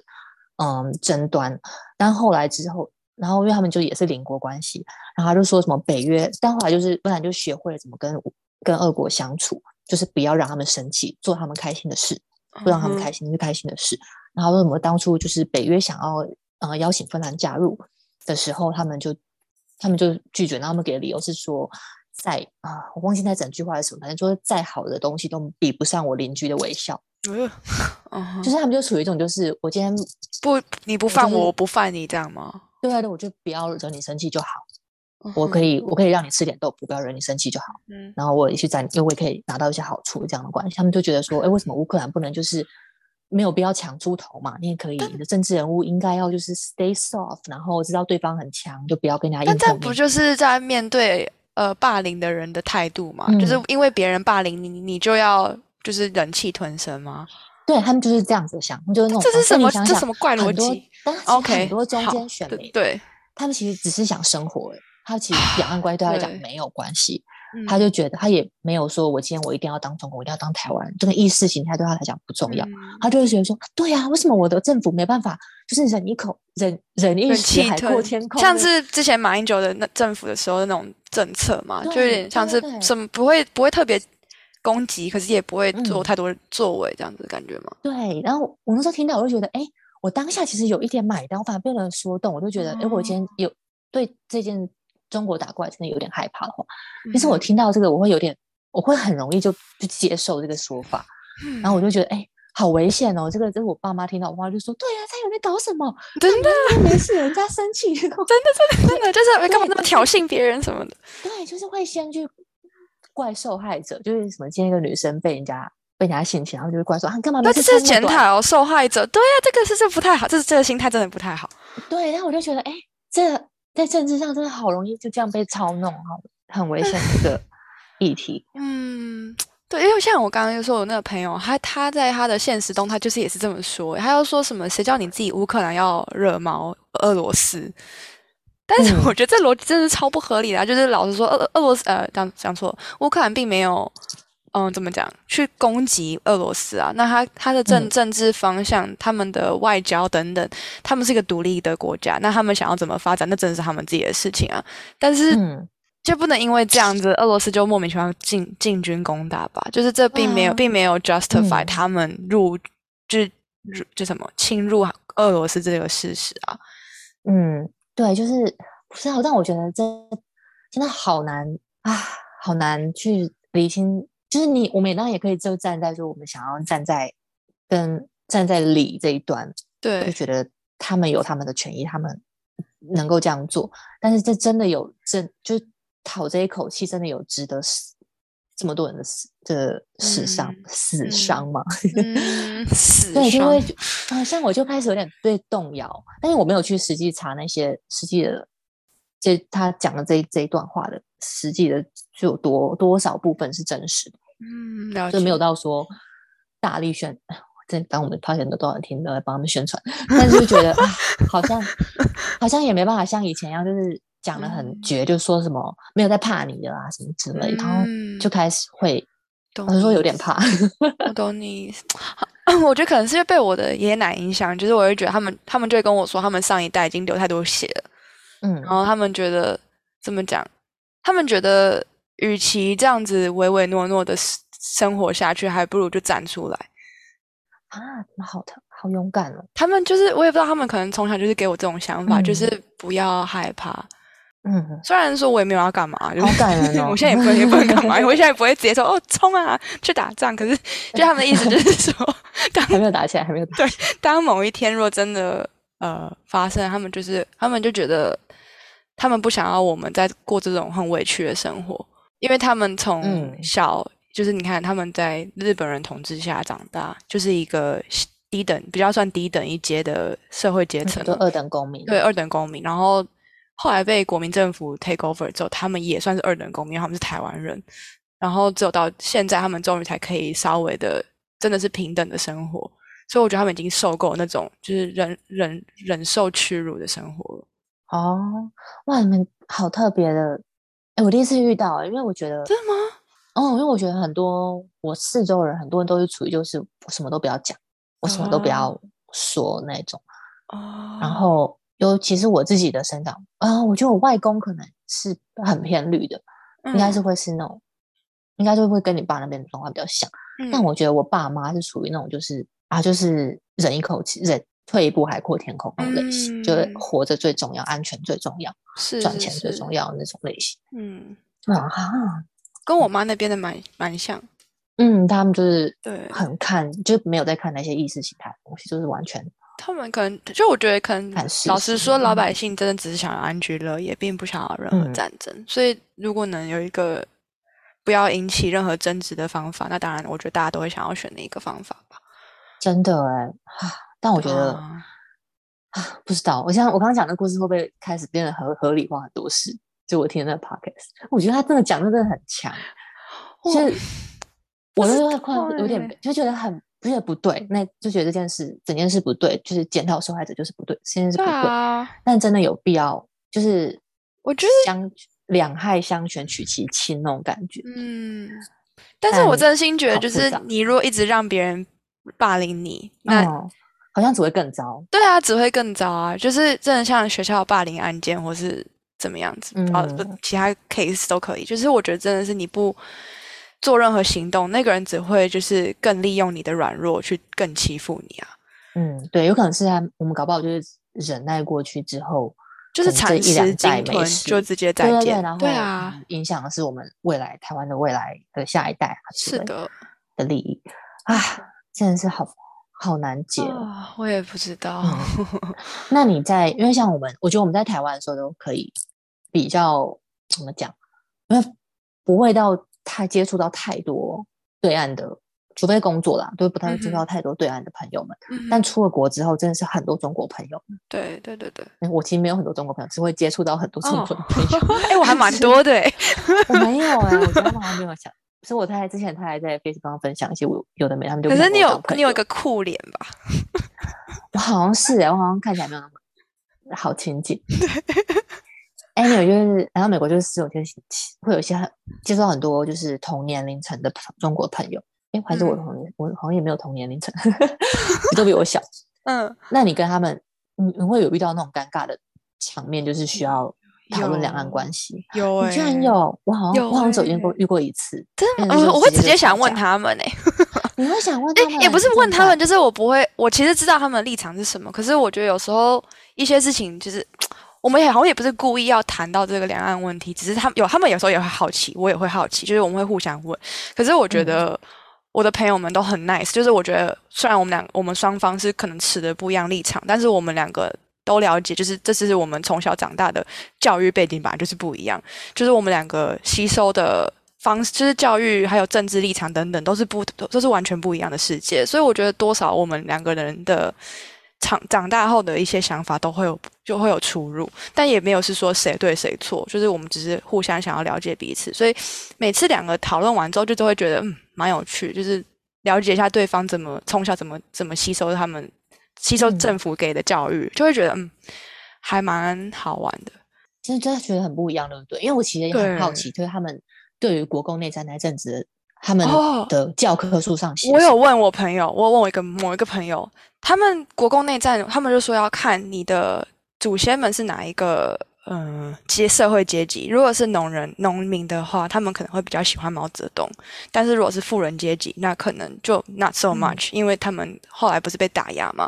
嗯争端，但后来之后，然后因为他们就也是邻国关系，然后他就说什么北约，但后来就是芬兰就学会了怎么跟跟俄国相处。就是不要让他们生气，做他们开心的事，不让他们开心是开心的事。嗯、然后为什么当初就是北约想要呃邀请芬兰加入的时候，他们就他们就拒绝，然后他们给的理由是说，再啊，我忘记那整句话是什么，反正说再好的东西都比不上我邻居的微笑。[LAUGHS] 就是他们就属于一种，就是我今天不你不犯我，就是、我不犯你这样吗？对啊，对，我就不要惹你生气就好。我可以，我可以让你吃点豆腐，不要惹你生气就好。嗯，然后我也去在，因为我也可以拿到一些好处，这样的关系，他们就觉得说，哎，为什么乌克兰不能就是没有必要抢猪头嘛？你也可以，你的政治人物应该要就是 stay soft，然后知道对方很强，就不要跟人家硬碰硬。但这不就是在面对呃霸凌的人的态度嘛？嗯、就是因为别人霸凌你，你就要就是忍气吞声吗？对他们就是这样子想，就是那种这是什么这什么怪逻辑？OK，很多中间选民，对，他们其实只是想生活。他其实两岸关系对他来讲没有关系，嗯、他就觉得他也没有说我今天我一定要当中国，我一定要当台湾，这个意识形态对他来讲不重要。嗯、他就会觉得说，对呀、啊，为什么我的政府没办法，就是忍一口忍忍一气海阔天空？像是之前马英九的那政府的时候的那种政策嘛，就有点像是什么不会不会特别攻击，可是也不会做太多作为这样子的感觉嘛。对，然后我那时候听到，我就觉得，哎，我当下其实有一点买单，我反而被人说动，我就觉得，哎、嗯，我今天有对这件。中国打过来真的有点害怕的话，其实我听到这个，我会有点，我会很容易就就接受这个说法，嗯、然后我就觉得，哎、欸，好危险哦！这个，这是我爸妈听到我妈就说，对呀、啊，他有在搞什么？真的没事，人 [LAUGHS] 家生气，真的真的真的就是 [LAUGHS] 干嘛那么挑衅别人什么的？对，就是会先去怪受害者，就是什么，今天一个女生被人家被人家性侵，然后就会怪说，啊，干嘛？那这是检讨受害者，对呀、啊，这个是这不太好，这是这个心态真的不太好。对，然后我就觉得，哎、欸，这。在政治上真的好容易就这样被操弄，好，很危险的一个 [LAUGHS] 议题。嗯，对，因为像我刚刚就说，我那个朋友，他他在他的现实中，他就是也是这么说，他要说什么，谁叫你自己乌克兰要惹毛俄罗斯？但是我觉得这逻辑真的是超不合理的，啊，就是老实说，俄俄罗斯呃，讲讲错，乌克兰并没有。嗯，怎么讲？去攻击俄罗斯啊？那他他的政政治方向，嗯、他们的外交等等，他们是一个独立的国家。那他们想要怎么发展，那真的是他们自己的事情啊。但是，嗯、就不能因为这样子，俄罗斯就莫名其妙进进军攻打吧？就是这并没有，嗯、并没有 justify 他们入，就入就什么侵入俄罗斯这个事实啊。嗯，对，就是不是啊？但我觉得这真的好难啊，好难去理清。就是你，我们当然也可以就站在说，我们想要站在跟站在理这一端，对，就觉得他们有他们的权益，他们能够这样做。但是这真的有真，就讨这一口气，真的有值得死这么多人的死的死伤、嗯、死伤吗？嗯、[LAUGHS] 死伤对，因为好像我就开始有点被动摇，但是我没有去实际查那些实际的，这他讲的这这一段话的实际的就有多多少部分是真实的。嗯，就没有到说大力宣，这当我们发现的多少人听都在帮他们宣传，但是就觉得啊，好像好像也没办法像以前一样，就是讲得很绝，嗯、就说什么没有在怕你的啊什么之类，嗯、然后就开始会，我是说有点怕。我懂你，我觉得可能是因为被我的爷爷奶影响，就是我会觉得他们他们就会跟我说，他们上一代已经流太多血了，嗯，然后他们觉得怎么讲，他们觉得。与其这样子唯唯诺诺的生活下去，还不如就站出来啊！好的，好勇敢哦。他们就是，我也不知道，他们可能从小就是给我这种想法，嗯、就是不要害怕。嗯，虽然说我也没有要干嘛，就是、好感人哦。[LAUGHS] 我现在也不会也不会干嘛，[LAUGHS] 我现在也不会直接说哦冲啊去打仗。可是，就他们的意思就是说，当还没有打起来，还没有打。对，当某一天若真的呃发生，他们就是他们就觉得，他们不想要我们在过这种很委屈的生活。因为他们从小、嗯、就是你看他们在日本人统治下长大，就是一个低等比较算低等一阶的社会阶层，就二等公民。对，二等公民。然后后来被国民政府 take over 之后，他们也算是二等公民，他们是台湾人。然后只有到现在，他们终于才可以稍微的真的是平等的生活。所以我觉得他们已经受够那种就是忍忍忍受屈辱的生活了。哦，哇，你们好特别的。哎，我第一次遇到，因为我觉得真的吗？哦，因为我觉得很多我四周的人，很多人都是处于就是我什么都不要讲，我什么都不要说那种。哦。然后尤其是我自己的生长啊、呃，我觉得我外公可能是很偏绿的，嗯、应该是会是那种，应该就会跟你爸那边的状况比较像。嗯、但我觉得我爸妈是属于那种就是啊，就是忍一口气，忍退一步海阔天空那种类型，嗯、就是活着最重要，安全最重要。是赚钱最重要的那种类型，嗯。啊，跟我妈那边的蛮蛮像，嗯，他们就是对。很看，就没有在看那些意识形态的东西，就是完全，他们可能就我觉得可能老实说，老百姓真的只是想要安居乐业，并不想要任何战争，嗯、所以如果能有一个不要引起任何争执的方法，那当然我觉得大家都会想要选那一个方法吧。真的哎，但我觉得。啊啊，不知道，我想我刚刚讲的故事会不会开始变得合合理化很多事？就我听的那个 podcast，我觉得他真的讲的真的很强。就 [LAUGHS] 是我那时候快有点就觉得很不觉得不对，那就觉得这件事整件事不对，就是检讨受害者就是不对，这件事不对。啊、但真的有必要，就是我觉得相两害相权取其轻那种感觉。嗯，但是我真心觉得，就是你如果一直让别人霸凌你，那、嗯、好像只会更糟。对啊，只会更糟啊！就是真的像学校霸凌案件，或是怎么样子，嗯，其他 case 都可以。就是我觉得真的是你不做任何行动，那个人只会就是更利用你的软弱去更欺负你啊。嗯，对，有可能是他，我们搞不好就是忍耐过去之后。就是蚕食鲸吞，就直接再见。对，对，对，然后对啊，影响的是我们未来台湾的未来的下一代是的的利益啊，真的是好好难解哦。我也不知道。嗯、那你在，因为像我们，我觉得我们在台湾的时候都可以比较怎么讲，因为不会到太接触到太多对岸的。除非工作啦，都不太会接触到太多对岸的朋友们。嗯、但出了国之后，真的是很多中国朋友。对对对对，我其实没有很多中国朋友，只会接触到很多中国朋友。[LAUGHS] 哎、哦欸，我还蛮 [LAUGHS] 多的哎，我没有哎，我觉得他们好像没有想。所以我太太之前他还在 Facebook 上分享一些我有的没，他们就可是你有你有一个酷脸吧？我好像是哎，我好像看起来没有那么好亲近。哎，你有就是来到美国就是有些会有一些很接触到很多就是同年龄层的中国朋友。哎，还是我同年，嗯、我好像也没有同年龄层，[LAUGHS] 你都比我小。[LAUGHS] 嗯，那你跟他们，你你会有遇到那种尴尬的场面，就是需要讨论两岸关系？有，欸，你居然有，我好像我好像走遇过遇过一次。真的吗？我会直接想问他们哎，欸，[LAUGHS] 你会想问他们？也不是问他们，就是我不会，我其实知道他们的立场是什么，可是我觉得有时候一些事情就是。我们也好像也不是故意要谈到这个两岸问题，只是他们有，他们有时候也会好奇，我也会好奇，就是我们会互相问。可是我觉得我的朋友们都很 nice，就是我觉得虽然我们两我们双方是可能持的不一样立场，但是我们两个都了解，就是这是我们从小长大的教育背景本来就是不一样，就是我们两个吸收的方式，就是教育还有政治立场等等都是不都，都是完全不一样的世界，所以我觉得多少我们两个人的。长长大后的一些想法都会有就会有出入，但也没有是说谁对谁错，就是我们只是互相想要了解彼此，所以每次两个讨论完之后，就都会觉得嗯蛮有趣，就是了解一下对方怎么从小怎么怎么吸收他们吸收政府给的教育，嗯、就会觉得嗯还蛮好玩的。真的真的觉得很不一样，对不对？因为我其实也很好奇，就是他们对于国共内战那阵子。他们的教科书上写，我有问我朋友，我问我一个某一个朋友，他们国共内战，他们就说要看你的祖先们是哪一个嗯阶社会阶级。如果是农人、农民的话，他们可能会比较喜欢毛泽东；但是如果是富人阶级，那可能就 not so much，、嗯、因为他们后来不是被打压嘛，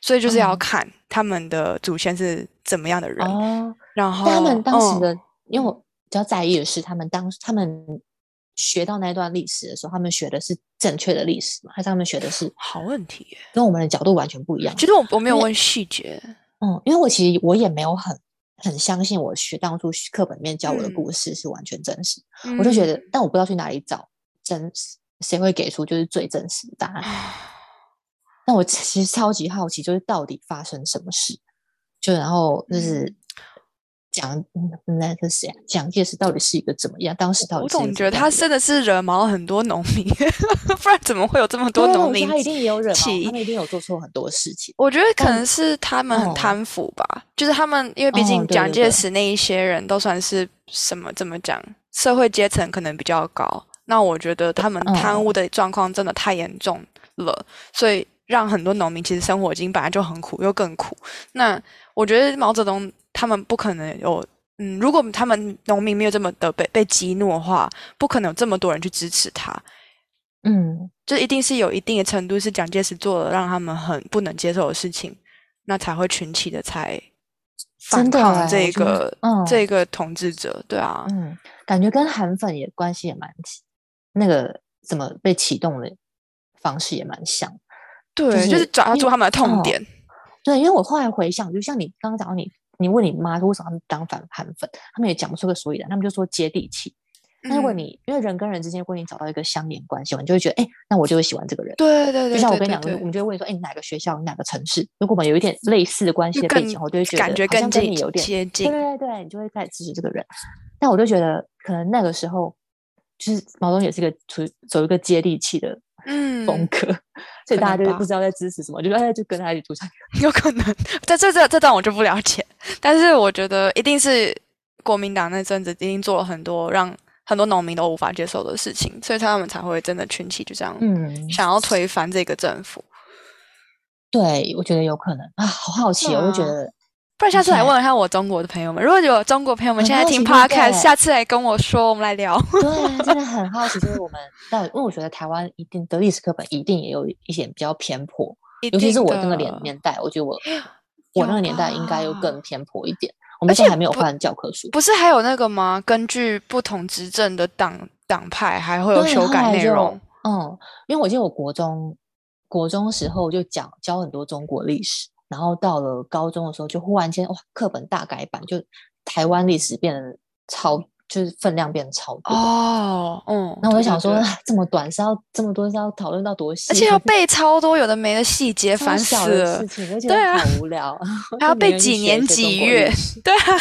所以就是要看他们的祖先是怎么样的人。哦、然后他们当时的，嗯、因为我比较在意的是，他们当他们。学到那段历史的时候，他们学的是正确的历史吗？还是他们学的是好问题？跟我们的角度完全不一样。其实我我没有问细节，嗯，因为我其实我也没有很很相信我学当初课本里面教我的故事是完全真实。嗯、我就觉得，但我不知道去哪里找真实，谁会给出就是最真实的答案？那我其实超级好奇，就是到底发生什么事？就然后就是。嗯蒋那个谁，蒋介石到底是一个怎么样？当时到底是我总觉得他真的是惹毛很多农民，[LAUGHS] 不然怎么会有这么多农民？他一定也有惹毛，他们一定有做错很多事情。我觉得可能是他们很贪腐吧，哦、就是他们因为毕竟蒋介石那一些人都算是什么怎么讲，社会阶层可能比较高。那我觉得他们贪污的状况真的太严重了，哦、所以让很多农民其实生活已经本来就很苦，又更苦。那我觉得毛泽东。他们不可能有，嗯，如果他们农民没有这么的被被激怒的话，不可能有这么多人去支持他，嗯，这一定是有一定的程度是蒋介石做了让他们很不能接受的事情，那才会群起的才反抗这个、嗯、这个统治者，对啊，嗯，感觉跟韩粉也关系也蛮，那个怎么被启动的方式也蛮像，对，就是、就是抓住他们的痛点，哦、对，因为我后来回想，就像你刚刚讲到你。你问你妈说为什么他们当反韩粉，他们也讲不出个所以然，他们就说接地气。那如果你因为人跟人之间，如果你找到一个相连关系，你就会觉得，哎，那我就会喜欢这个人。对对对，就像我跟你讲，我们就会问说，哎，你哪个学校，你哪个城市？如果我们有一点类似的关系的背景，我就会觉得感觉跟你有点接近。对对对，你就会开始支持这个人。但我就觉得，可能那个时候，就是毛泽东也是一个处走一个接地气的。嗯，风格，[LAUGHS] 所以大家就是不知道在支持什么，就哎，就跟他一起出场。[LAUGHS] 有可能，这这这这段我就不了解，但是我觉得一定是国民党那阵子已经做了很多让很多农民都无法接受的事情，所以他们才会真的群起就这样，嗯，想要推翻这个政府。对，我觉得有可能啊，好好奇哦，我就觉得。不然下次来问一下我中国的朋友们，如果有中国朋友们现在听 Podcast，下次来跟我说，我们来聊。对，真的很好奇，就是我们到底，因为我觉得台湾一定的历史课本一定也有一些比较偏颇，尤其是我那个年年代，我觉得我 [GASPS] 我那个年代应该又更偏颇一点。我们现在还没有换教科书，不是还有那个吗？根据不同执政的党党派，还会有修改内容。嗯，因为我记得我国中国中时候就讲教很多中国历史。然后到了高中的时候，就忽然间哇，课本大改版，就台湾历史变得超，就是分量变得超多哦。嗯，那我就想说，这么短是要这么多是要讨论到多细，而且要 [LAUGHS] 背超多有的没的细节，烦死了。事情，而且好无聊，啊、[LAUGHS] 还要 [LAUGHS] 背几年几月。对啊，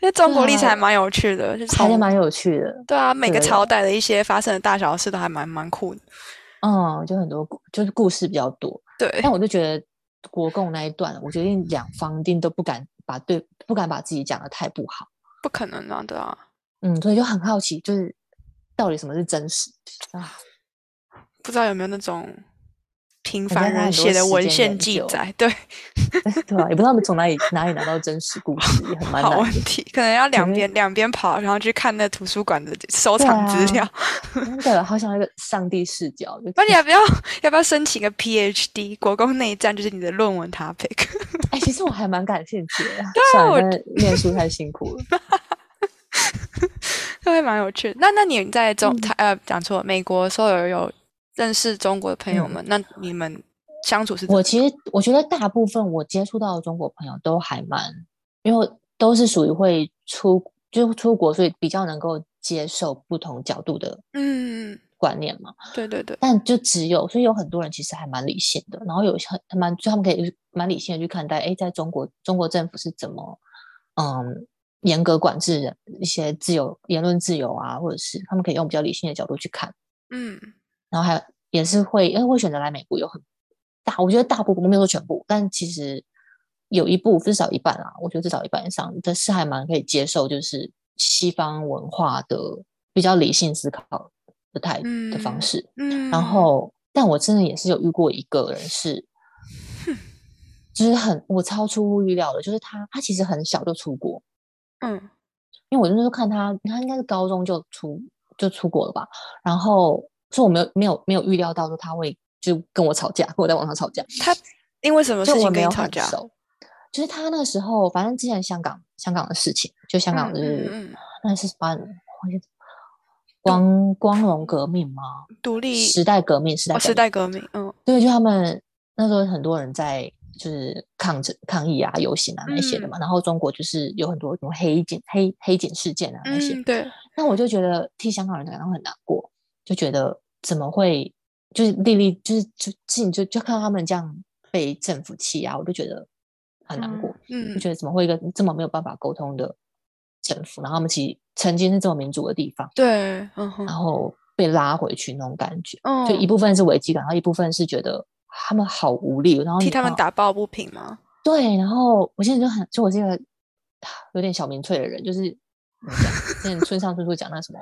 因为中国历史还蛮有趣的，就还蛮有趣的。对啊，每个朝代的一些发生的大小事都还蛮蛮酷的。嗯，就很多就是故事比较多。对，但我就觉得。国共那一段，我决定两方一定都不敢把对，不敢把自己讲的太不好，不可能啊，对啊，嗯，所以就很好奇，就是到底什么是真实啊？不知道有没有那种。平凡人写的文献记载，对 [LAUGHS] 对啊，也不知道他们从哪里哪里拿到真实故事，也很蛮难的。好问题，可能要 [LAUGHS] 两边两边跑，然后去看那图书馆的收藏资料。真的好想要一个上帝视角。[LAUGHS] 那你要不要要不要申请个 PhD？国共内战就是你的论文 topic。哎，其实我还蛮感兴趣的。对啊，我念书太辛苦了。这会蛮有趣的。那那你在中台呃讲错，美国的时候有有。认识中国的朋友们，嗯、那你们相处是？我其实我觉得大部分我接触到的中国朋友都还蛮，因为都是属于会出就出国，所以比较能够接受不同角度的嗯观念嘛。对对对。但就只有，所以有很多人其实还蛮理性的，然后有很蛮就他们可以蛮理性的去看待，哎，在中国中国政府是怎么嗯严格管制人一些自由言论自由啊，或者是他们可以用比较理性的角度去看，嗯。然后还也是会，因为会选择来美国有很大，我觉得大部分我没有说全部，但其实有一部至少一半啊，我觉得至少一半以上的是还蛮可以接受，就是西方文化的比较理性思考的态度的方式。嗯，然后，但我真的也是有遇过一个人是，就是很我超出乎预料的，就是他他其实很小就出国，嗯，因为我那时候看他，他应该是高中就出就出国了吧，然后。所以我没有没有没有预料到说他会就跟我吵架，跟我在网上吵架。他因为什么事情跟你吵架？就是他那个时候，反正之前香港香港的事情，就香港就是、嗯嗯、那是什么？光光荣革命吗？独立时代革命，时代革命、哦、时代革命。嗯，对，就他们那时候很多人在就是抗争抗议啊、游行啊那些的嘛。嗯、然后中国就是有很多什么黑警黑黑警事件啊那些。嗯、对。那我就觉得替香港人感到很难过。就觉得怎么会就是历历就是就就就就看到他们这样被政府欺压，我就觉得很难过。嗯，就觉得怎么会一个这么没有办法沟通的政府，然后他们其实曾经是这么民主的地方，对，嗯，然后被拉回去那种感觉，嗯，就一部分是危机感，然后一部分是觉得他们好无力，然后替他们打抱不平吗？对，然后我现在就很就我这个有点小民粹的人，就是。之前村上春树讲那什么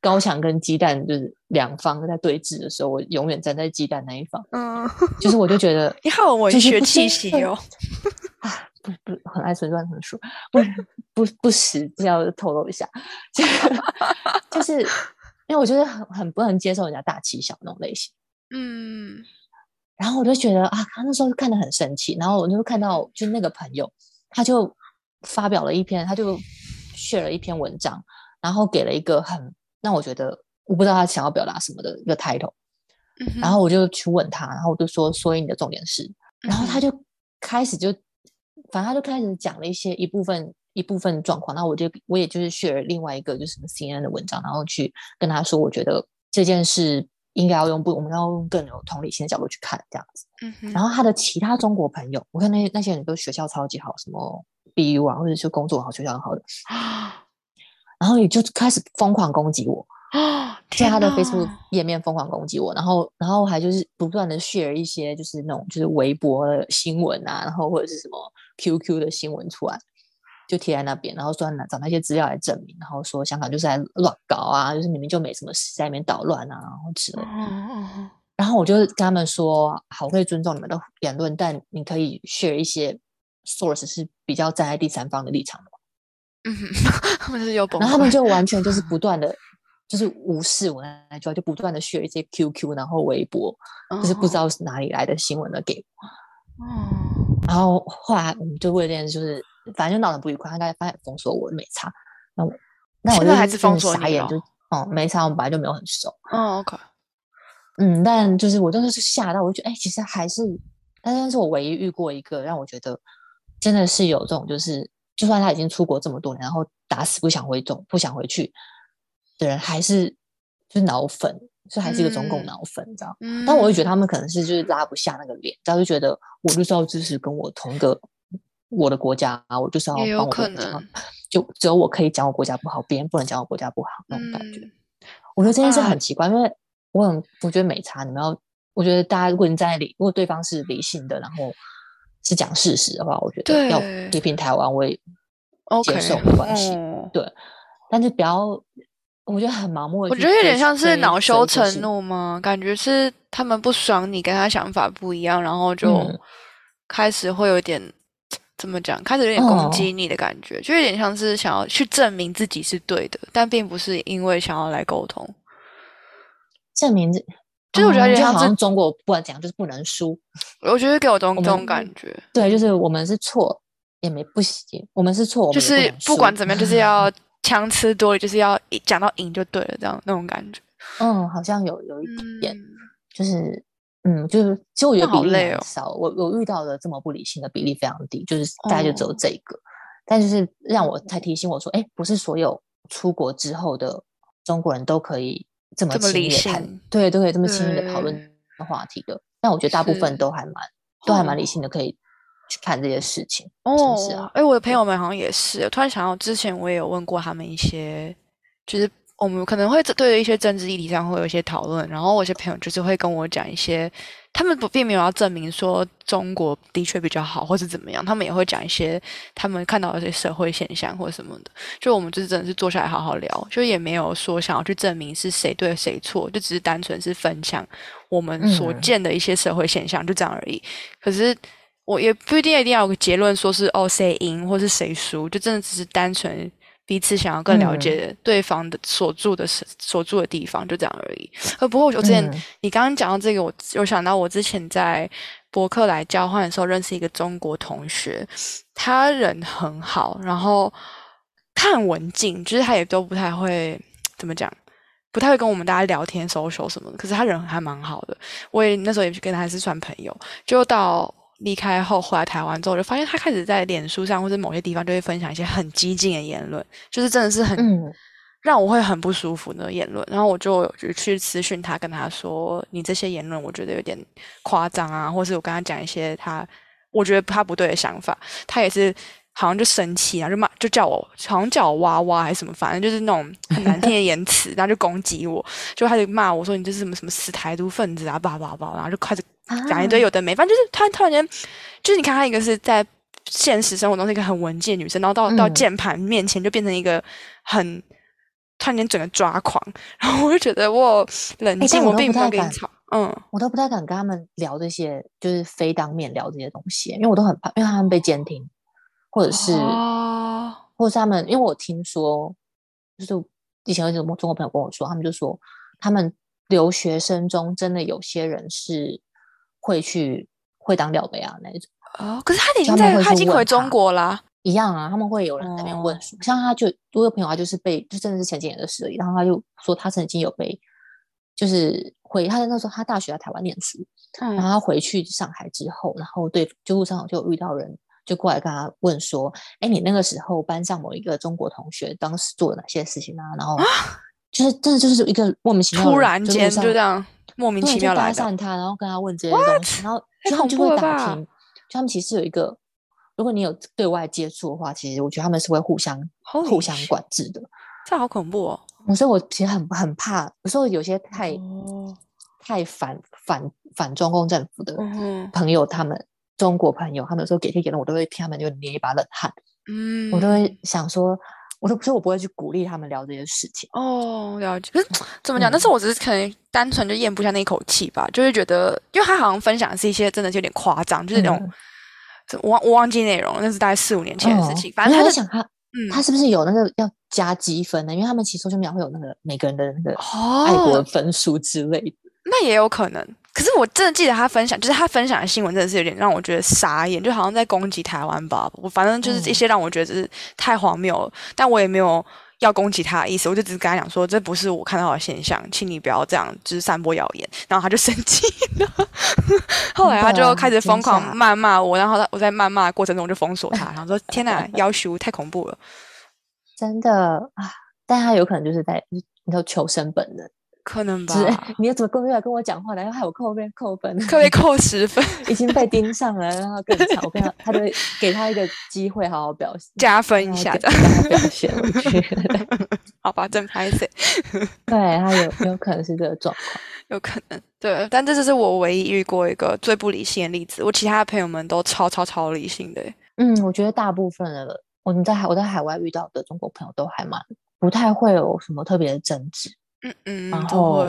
高墙跟鸡蛋，就是两方在对峙的时候，我永远站在鸡蛋那一方。嗯，就是我就觉得你好有文学气息哦。[LAUGHS] 啊，不不，很爱村上春树，不不不实，要透露一下，就是因为我觉得很很不能接受人家大欺小那种类型。嗯，然后我就觉得啊，他那时候看得很生气，然后我就看到就那个朋友，他就发表了一篇，他就。写了一篇文章，然后给了一个很让我觉得我不知道他想要表达什么的一个 title，、嗯、然后我就去问他，然后我就说，所以你的重点是，然后他就开始就，反正他就开始讲了一些一部分一部分状况，然后我就我也就是写了另外一个就是什么 CNN 的文章，然后去跟他说，我觉得这件事应该要用不，我们要用更有同理心的角度去看这样子。嗯、然后他的其他中国朋友，我看那那些人都学校超级好，什么。BU 啊，或者是工作好，学校很好的，然后也就开始疯狂攻击我啊，在他的 Facebook 页面疯狂攻击我，然后，然后还就是不断的 share 一些就是那种就是微博的新闻啊，然后或者是什么 QQ 的新闻出来，就贴在那边，然后说找那些资料来证明，然后说香港就是在乱搞啊，就是明明就没什么事在里面捣乱啊，然后之类的。然后我就跟他们说，好，我可以尊重你们的言论，但你可以 share 一些 source 是比较站在第三方的立场的。嗯，他们是有，然后他们就完全就是 [LAUGHS] 不断的，就是无视我那句话，就不断的 share 一些 QQ，然后微博，就是不知道是哪里来的新闻的给我。哦。然后后来我们就为了这件事，就是。反正就闹得不愉快，他大概发现封锁我，没差。那我那我就还是封锁傻眼，就哦、嗯，没差。我们本来就没有很熟。嗯，OK。嗯，但就是我真的是吓到，我就觉得哎、欸，其实还是，但是我唯一遇过一个让我觉得真的是有这种，就是就算他已经出国这么多年，然后打死不想回中，不想回去的人，还是就是脑粉，就还是一个中共脑粉，你知道？嗯。但我就觉得他们可能是就是拉不下那个脸，他就觉得我就是要支持跟我同一个。我的国家啊，我就是要帮我国家，就只有我可以讲我国家不好，别人不能讲我国家不好那种感觉。嗯、我觉得这件事很奇怪，啊、因为我很我觉得美差。你们要，我觉得大家如果你在理，如果对方是理性的，然后是讲事实的话，我觉得要批评台湾我也接受没关系。对，但是不要，我觉得很盲目。我觉得有点像是恼羞成怒吗？感觉是他们不爽你跟他想法不一样，然后就开始会有点。怎么讲？开始有点攻击你的感觉，哦、就有点像是想要去证明自己是对的，但并不是因为想要来沟通。证明这，就是我觉得有点像是好像中国不管怎样就是不能输。我觉得给我这种这种感觉，对，就是我们是错也没不行，我们是错，不就是不管怎么样，就是要强词夺理，就是要讲到赢就对了，这样那种感觉。嗯，好像有有一点，嗯、就是。嗯，就是其实我觉得比例很少，哦、我我遇到的这么不理性的比例非常低，就是大概就只有这个。哦、但就是让我才提醒我说，哎，不是所有出国之后的中国人都可以这么轻易的谈，对，都可以这么轻易的讨论的话题的。对但我觉得大部分都还蛮都还蛮理性的，可以去看这些事情。哦，是啊，哎，我的朋友们好像也是。突然想到，之前我也有问过他们一些，就是。我们可能会对一些政治议题上会有一些讨论，然后我一些朋友就是会跟我讲一些，他们不并没有要证明说中国的确比较好或是怎么样，他们也会讲一些他们看到的一些社会现象或者什么的。就我们就是真的是坐下来好好聊，就也没有说想要去证明是谁对谁错，就只是单纯是分享我们所见的一些社会现象，嗯、就这样而已。可是我也不一定一定要有个结论，说是哦谁赢或是谁输，就真的只是单纯。彼此想要更了解对方的所住的、嗯、所住的地方，就这样而已。呃，不过我之前、嗯、你刚刚讲到这个，我有想到我之前在伯克莱交换的时候认识一个中国同学，他人很好，然后他很文静，就是他也都不太会怎么讲，不太会跟我们大家聊天、social 什么的。可是他人还蛮好的，我也那时候也跟他还是算朋友，就到。离开后回来台湾之后，就发现他开始在脸书上或者某些地方就会分享一些很激进的言论，就是真的是很、嗯、让我会很不舒服的言论。然后我就就去私讯他，跟他说：“你这些言论我觉得有点夸张啊，或是我跟他讲一些他我觉得他不对的想法。”他也是好像就生气啊，就骂，就叫我好像叫我娃娃还是什么，反正就是那种很难听的言辞，然后就攻击我，就开始骂我说：“你这是什么什么死台独分子啊，叭叭叭。”然后就开始。讲一堆有的没，反正就是突然突然间，就是你看她一个是在现实生活中是一个很文静的女生，然后到到键盘面前就变成一个很突然间整个抓狂，[LAUGHS] 然后我就觉得我冷静，欸、我，我并不太敢吵，嗯，我都不太敢跟他们聊这些，就是非当面聊这些东西，因为我都很怕，因为他们被监听，或者是，哦、或者是他们，因为我听说，就是以前有一个中国朋友跟我说，他们就说他们留学生中真的有些人是。会去会当料杯啊那种哦，可是他已经在他，他已经回中国啦，啊，一样啊，他们会有人在那边问说，哦、像他就我有朋友他就是被就真的是前几年的事而已，然后他就说他曾经有被就是回他在那时候他大学在台湾念书，嗯、然后他回去上海之后，然后对就路上就有遇到人就过来跟他问说，哎，你那个时候班上某一个中国同学当时做了哪些事情啊？然后就是真的就是一个莫名其妙，突然间就这样。莫名其妙来搭讪他，然后跟他问这些东西然后就他们就会打听。就他们其实有一个，如果你有对外接触的话，其实我觉得他们是会互相互相管制的。这好恐怖哦！所以，我其实很很怕，有时候有些太、oh. 太反反反中共政府的朋友，他们、mm hmm. 中国朋友，他们有时候给些言论，我都会替他们就捏一把冷汗。嗯，我都会想说，我都所以我不会去鼓励他们聊这些事情。哦，了解。可是怎么讲？嗯、但是我只是可能单纯就咽不下那一口气吧，就是觉得，因为他好像分享的是一些真的是有点夸张，就是那种，嗯、我忘我忘记内容，那是大概四五年前的事情。哦、反正他就想他，嗯，他是不是有那个要加积分呢？因为他们其实说就秒会有那个每个人的那个爱国分数之类的。哦、那也有可能。可是我真的记得他分享，就是他分享的新闻真的是有点让我觉得傻眼，就好像在攻击台湾吧。我反正就是一些让我觉得是太荒谬了，嗯、但我也没有要攻击他的意思，我就只是跟他讲说，这不是我看到的现象，请你不要这样，就是散播谣言。然后他就生气了，[LAUGHS] 后来他就开始疯狂 [LAUGHS] 谩骂我，然后他我在谩骂的过程中就封锁他，然后说天哪，要求太恐怖了，真的啊！但他有可能就是在你说求生本能。可能吧？你要怎么过来跟我讲话，然后害我扣分扣分，可以扣十分，已经被盯上了，然后更吵。我跟他，他就 [LAUGHS] 给他一个机会，好好表现，加分一下的表现。[LAUGHS] 好吧，真拍谢。对他有有可能是这个状况，[LAUGHS] 有可能对，但这就是我唯一遇过一个最不理性的例子。我其他的朋友们都超超超理性的。嗯，我觉得大部分的我们在海我在海外遇到的中国朋友都还蛮不太会有什么特别的争执。嗯嗯，然后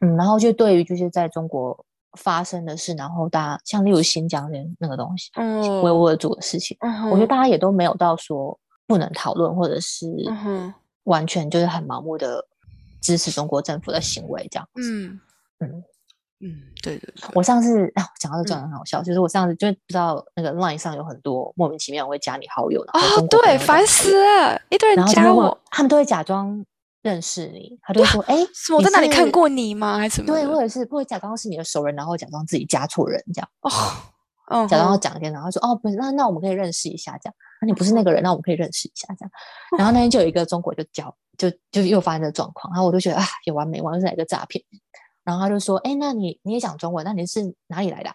嗯，然后就对于就是在中国发生的事，然后大家像例如新疆人那个东西，嗯，维吾尔族的事情，嗯、我觉得大家也都没有到说不能讨论，或者是完全就是很盲目的支持中国政府的行为这样子。嗯嗯嗯，对对对。我上次啊，讲到这讲很好笑，嗯、就是我上次就不知道那个 Line 上有很多莫名其妙会加你好友的哦，对，烦死了，一堆人加我，他们都会假装。认识你，他就说：“哎，我在哪里看过你吗？还是什么？对，或者是不会假装是你的熟人，然后假装自己加错人这样。哦，假装要讲一天，然后说：哦，不是，那那我们可以认识一下这样。那你不是那个人，那我们可以认识一下这样。然后那天就有一个中国就叫，就就又发生这状况，然后我就觉得啊，有完没完，又是哪个诈骗？然后他就说：哎，那你你也讲中文，那你是哪里来的？”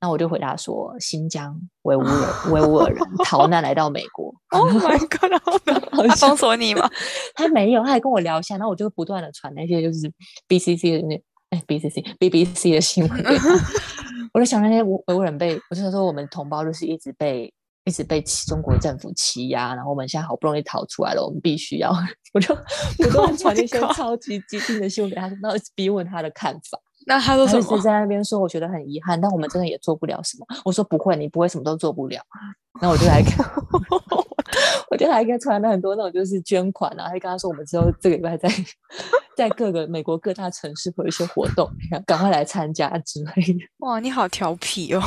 那我就回答说，新疆维吾尔维吾尔人逃难来到美国。Oh my god！他封锁你吗？[LAUGHS] 他没有，他还跟我聊一下。然后我就不断的传那些就是 BCC 的那哎 BCC BBC 的新闻给他。[LAUGHS] 我就想那些维吾尔人被，我就说我们同胞就是一直被一直被中国政府欺压，然后我们现在好不容易逃出来了，我们必须要，[LAUGHS] 我就不断传那些超级激进的新闻给他，然后逼问他的看法。那他都一直在那边说，我觉得很遗憾，但我们真的也做不了什么。我说不会，你不会什么都做不了。那我就来看，[LAUGHS] 我就来跟传了很多那种就是捐款啊，还跟他说我们之后这个礼拜在 [LAUGHS] 在各个美国各大城市会有一些活动，赶快来参加之类的。哇，你好调皮哦！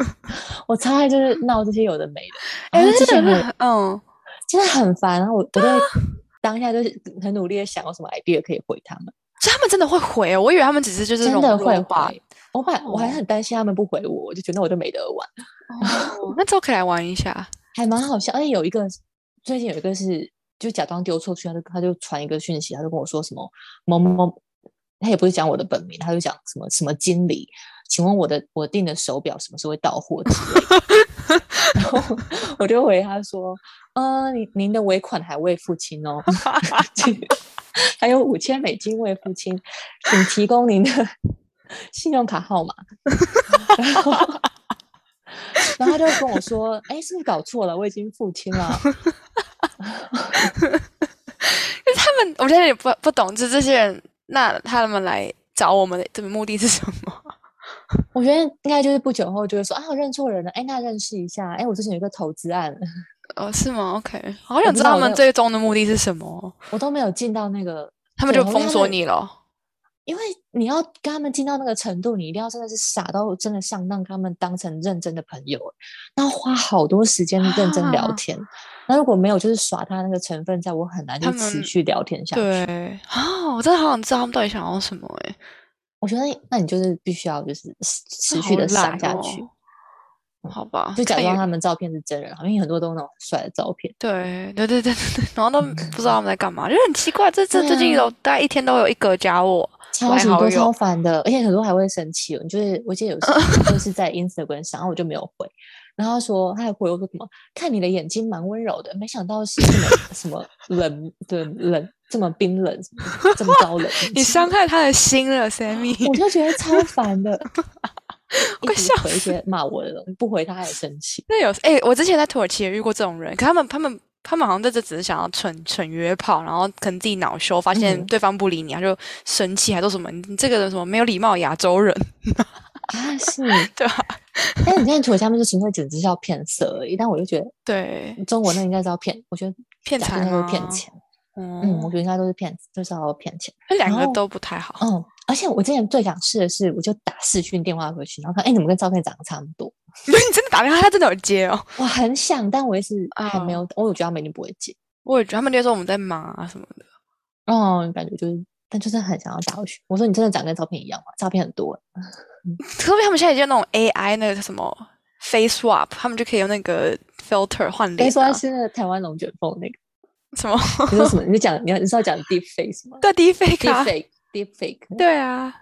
[LAUGHS] 我超爱就是闹这些有的没的，哎、欸，真的，嗯，真的很烦。然后我我在当下就是很努力的想有什么 idea 可以回他们。所以他们真的会回哦，我以为他们只是就是真的会回。我本来我还很担心他们不回我，我就觉得我就没得玩。哦，[LAUGHS] 那之后可以来玩一下，还蛮好笑。而且有一个最近有一个是就假装丢错去，他就他就传一个讯息，他就跟我说什么某某某，他也不是讲我的本名，他就讲什么什么经理，请问我的我订的手表什么时候会到货。[LAUGHS] 然后我就回他说，呃，您您的尾款还未付清哦。[LAUGHS] 还有五千美金未付清，请提供您的信用卡号码。[LAUGHS] 然后，然后他就跟我说：“哎、欸，是不是搞错了？我已经付清了。[LAUGHS] ”因为他们，我现在也不不懂，就这些人，那他们来找我们的这个目的是什么？[LAUGHS] 我觉得应该就是不久后就会说：“啊，我认错人了。”哎，那认识一下。哎，我之前有一个投资案。哦，是吗？OK，好想知道他们最终的目的是什么。我，都没有进到那个，他们就封锁你了。因为你要跟他们进到那个程度，你一定要真的是傻到真的想让他们当成认真的朋友，那要花好多时间认真聊天。啊、那如果没有，就是耍他那个成分，在我很难就持续聊天下去。对啊，我真的好想知道他们到底想要什么哎。我觉得，那你就是必须要就是持续的傻下去。好吧，就假装他们照片是真人，好像很多都是那种帅的照片。对对对对对，然后都不知道他们在干嘛，就很奇怪。这这最近有大概一天都有一个加我，超级多超烦的，而且很多还会生气。就是我记得有时候就是在 Instagram 上，然后我就没有回，然后他说他还回我说什么，看你的眼睛蛮温柔的，没想到是这么什么冷的冷，这么冰冷，这么高冷，[LAUGHS] 你伤害他的心了，Sammy。我就觉得超烦的。[LAUGHS] [LAUGHS] 一直回一些骂我的东西，不回他还生气。那有哎、欸，我之前在土耳其也遇过这种人，可他们他们他们好像在这只是想要蠢蠢约炮，然后可能自己恼羞，发现对方不理你，他就生气，还说什么你这个人什么没有礼貌亚洲人 [LAUGHS] 啊，是对吧？但你看土耳其他们就纯粹简直是要骗色而已，但我就觉得对中国那应该是要骗，我觉得骗财都是骗钱。嗯，我觉得应该都是骗子，就是要骗钱。这两个都不太好。嗯，而且我之前最想试的是，我就打视讯电话回去，然后看，哎，你们跟照片长得差不多。[LAUGHS] 你真的打电话，他真的有接哦。我很想，但我也是还没有，我有觉得他们一定不会接。我也觉得他们就说我们在忙啊什么的。嗯，感觉就是，但就是很想要打回去。我说你真的长跟照片一样吗？照片很多。[LAUGHS] 特别他们现在已经那种 AI 那个什么 Face Swap，他们就可以用那个 filter 换脸。Face Swap 是那个台湾龙卷风那个。什么？你说什么？你讲，你要你是要讲 deep fake 吗？对，deep fake，deep fake，deep fake。对啊。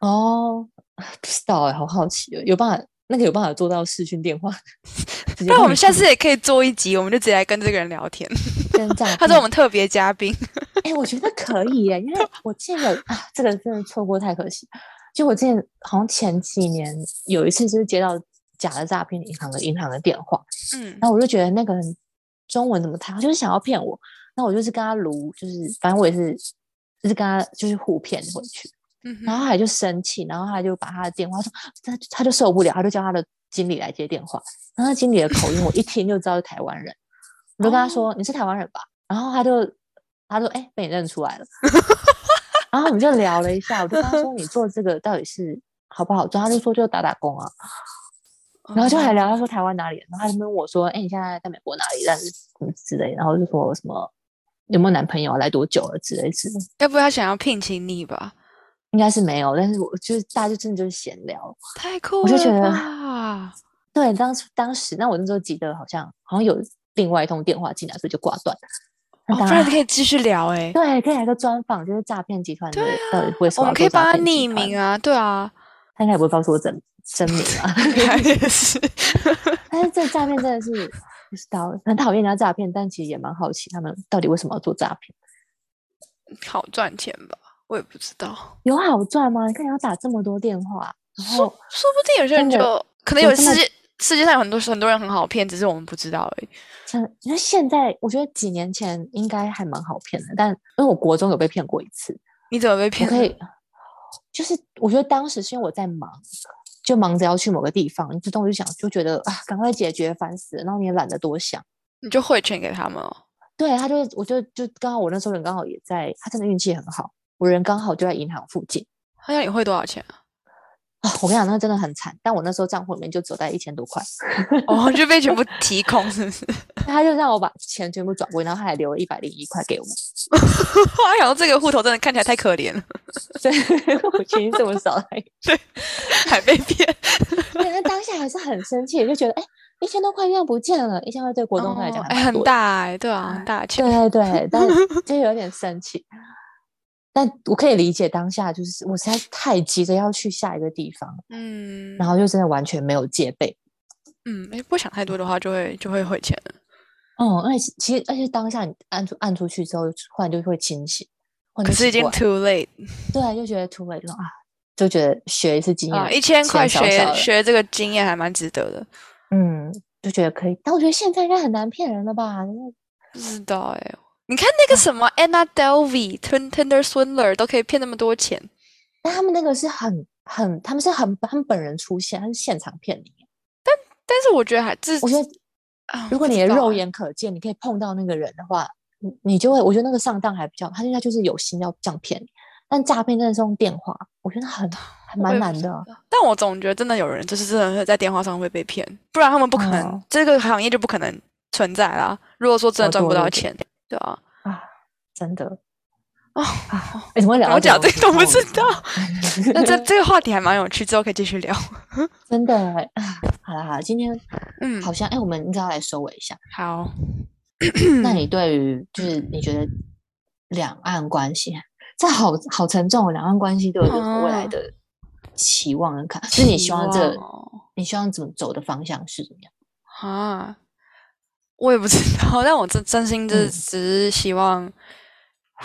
哦，不知道哎，好好奇哦。有办法？那个有办法做到视讯电话？[LAUGHS] 那我们下次也可以做一集，我们就直接来跟这个人聊天。跟这样，他是我们特别嘉宾。[LAUGHS] 哎，我觉得可以耶，因为我记得啊，这个真的错过太可惜。就我之前好像前几年有一次，就是接到假的诈骗银行的银行的电话，嗯，然后我就觉得那个人。中文怎么他就是想要骗我，那我就是跟他卢，就是反正我也是，就是跟他就是互骗回去，然后他就生气，然后他就把他的电话说，他他就受不了，他就叫他的经理来接电话，然后他经理的口音我一听就知道是台湾人，我就跟他说、哦、你是台湾人吧，然后他就他说哎、欸、被你认出来了，[LAUGHS] 然后我们就聊了一下，我就跟他说 [LAUGHS] 你做这个到底是好不好做，他就说就打打工啊。然后就还聊，他说台湾哪里，然后他就问我说：“哎，你现在在美国哪里？但是什么之类。”然后就说什么有没有男朋友，来多久了之类之类。要不他想要聘请你吧？应该是没有，但是我就是大家就真的就是闲聊，太酷了，我就觉得对，当时当时那我那时候记得好像好像有另外一通电话进来，所以就挂断了。哦，不然可以继续聊哎，对，可以来个专访，就是诈骗集团的到底为什么？我们可以帮他匿名啊，对啊，他应该也不会告诉我真。真名啊，[LAUGHS] 也是，[LAUGHS] 但是这诈骗真的是不知道，很讨厌人家诈骗，但其实也蛮好奇他们到底为什么要做诈骗。好赚钱吧？我也不知道。有好赚吗？你看你要打这么多电话，然后说，说不定有些人就可能有世界世界上有很多很多人很好骗，只是我们不知道而已。真，因为现在我觉得几年前应该还蛮好骗的，但因为我国中有被骗过一次。你怎么被骗？可以，就是我觉得当时是因为我在忙。就忙着要去某个地方，你自动就想就觉得啊，赶快解决，烦死了。然后你也懒得多想，你就汇钱给他们哦。对，他就我就就刚好我那时候人刚好也在，他真的运气很好，我人刚好就在银行附近。他要你汇多少钱啊？啊，我跟你讲，那个真的很惨。但我那时候账户里面就只有带一千多块，哦，就被全部 [LAUGHS] 提空，是不是？他就让我把钱全部转过去，然后他还留了一百零一块给我。哎呀，这个户头真的看起来太可怜了。对，[LAUGHS] 我钱这么少还对，还被骗。对，那当下还是很生气，就觉得哎，一千多块这样不见了，一千块对国中来讲还很大哎，对啊，很大钱。对对对，但就有点生气。但我可以理解当下，就是我实在是太急着要去下一个地方，嗯，然后就真的完全没有戒备，嗯，不想太多的话就会就会汇钱了，哦、嗯，而且其实而且当下你按出按出去之后，忽然就会清醒，可是已经 too late，[LAUGHS] 对，就觉得 too late 了啊，就觉得学一次经验，啊、一千块学学这个经验还蛮值得的，嗯，就觉得可以，但我觉得现在应该很难骗人了吧？不知道哎、欸。你看那个什么 Anna Delvey、Tinder Swindler 都可以骗那么多钱，但他们那个是很很，他们是很他们本人出现，他是现场骗你。但但是我觉得还，这我觉得，如果你的肉眼可见，你可以碰到那个人的话，你你就会，我觉得那个上当还比较，他现在就是有心要这样骗你。但诈骗真的是用电话，我觉得很还蛮难的。但我总觉得真的有人就是真的会在电话上会被骗，不然他们不可能、嗯、这个行业就不可能存在啦。如果说真的赚不到钱。对啊，啊，真的啊，哎，怎么聊？我讲这个都不知道。[LAUGHS] 那这这个话题还蛮有趣，之后可以继续聊。[LAUGHS] 真的啊，好了好了，今天嗯，好像哎，我们应该要来收尾一下。好，[CLEARS THROAT] 那你对于就是你觉得两岸关系，这好好沉重，两岸关系都有未来的期望跟看，就是你希望这你希望怎么走的方向是怎么样啊？我也不知道，[LAUGHS] 但我真真心就是只是希望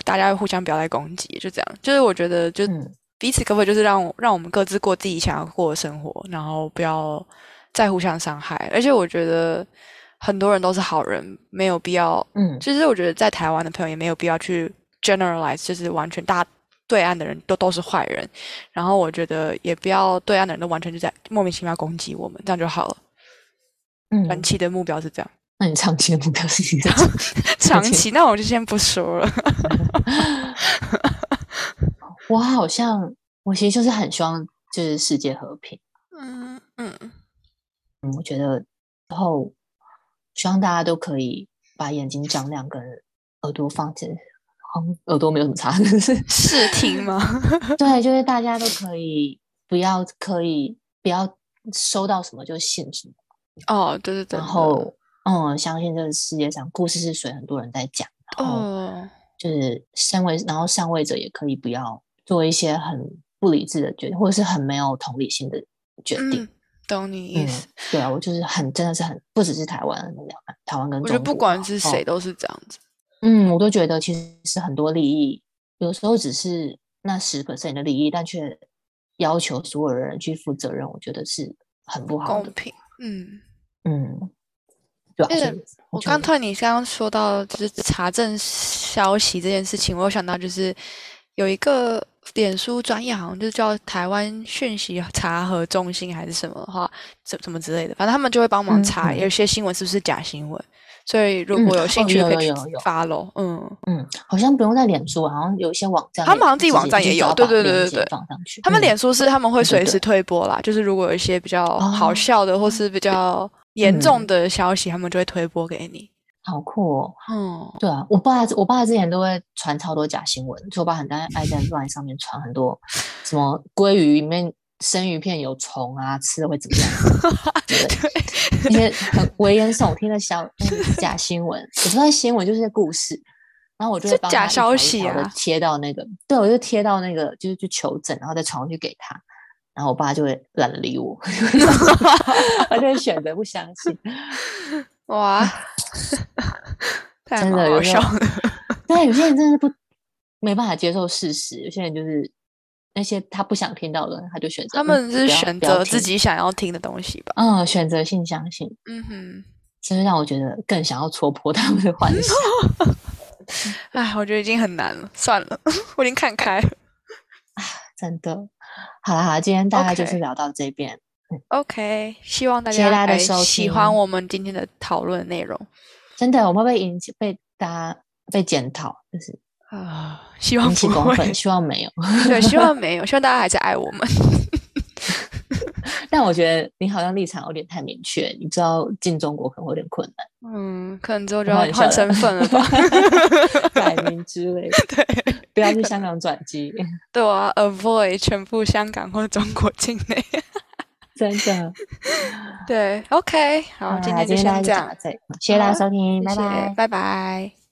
大家互相不要再攻击，就这样。就是我觉得就，彼此可不可以就是让让我们各自过自己想要过的生活，然后不要再互相伤害。而且我觉得很多人都是好人，没有必要。嗯，其实我觉得在台湾的朋友也没有必要去 generalize，就是完全大对岸的人都都是坏人。然后我觉得也不要对岸的人都完全就在莫名其妙攻击我们，这样就好了。嗯，短期的目标是这样。那你长期的目标是什么？长 [LAUGHS] 期，那我就先不说了。[LAUGHS] 我好像，我其实就是很希望，就是世界和平。嗯嗯嗯，我觉得，然后希望大家都可以把眼睛张亮，跟耳朵放紧。耳朵没有什么差，是视听吗？[LAUGHS] 对，就是大家都可以不要可以不要收到什么就信什么。哦，对对对。然后，嗯，相信这个世界上故事是谁，很多人在讲。然后，就是身为，然后上位者也可以不要。做一些很不理智的决定，或者是很没有同理心的决定。嗯、懂你意思、嗯？对啊，我就是很，真的是很，不只是台湾，台湾跟中国，我觉得不管是谁都是这样子。嗯，我都觉得其实是很多利益，有时候只是那十 percent 的利益，但却要求所有的人去负责任，我觉得是很不好的。公平。嗯嗯，对啊。我刚突然你刚刚说到就是查证消息这件事情，我有想到就是有一个。脸书专业好像就是叫台湾讯息查核中心还是什么的话，怎什么之类的，反正他们就会帮忙查，嗯、有些新闻是不是假新闻。所以如果有兴趣可以 follow，嗯嗯，好像不用在脸书，好像有一些网站，他们好像自己网站也有，对对对对对，放上去。他们脸书是他们会随时推播啦，就是如果有一些比较好笑的或是比较严重的消息，他们就会推播给你。好酷哦！嗯，对啊，我爸我爸之前都会传超多假新闻，就我爸很爱爱在 LINE 上面传很多什么鲑鱼里面生鱼片有虫啊，吃了会怎么样？[LAUGHS] 对，一些很危言耸听的小假新闻，我不知道新闻就是故事，然后我就会帮他一条一条的贴到那个，对，我就贴到那个就是去求证，然后再传回去给他，然后我爸就会懒得理我，[LAUGHS] 他就会选择不相信。[LAUGHS] [LAUGHS] 哇！真的有效，对，有些人真的是不没办法接受事实，有些人就是那些他不想听到的，他就选择他们是选择自己想要听的东西吧。嗯，选择性相信，嗯哼，真是让我觉得更想要戳破他们的幻想。哎，我觉得已经很难了，算了，我已经看开了。[SIGHS] 啊，真的，好了好了，今天大概就是聊到这边。OK，希望大家的收喜欢我们今天的讨论内容。真的，我们会被引起被大家被检讨，就是啊，希望不会，希望没有，对，希 [LAUGHS] 望没有，希望大家还是爱我们。但我觉得你好像立场有点太明确，你知道进中国可能会有点困难。嗯，可能之后就要换身份了吧，[LAUGHS] 改名之类的。对，不要去香港转机。[LAUGHS] 对，我要 avoid 全部香港或中国境内。[LAUGHS] 真的，对，OK，好，今天就先这样，谢谢大家收听，拜拜，拜拜。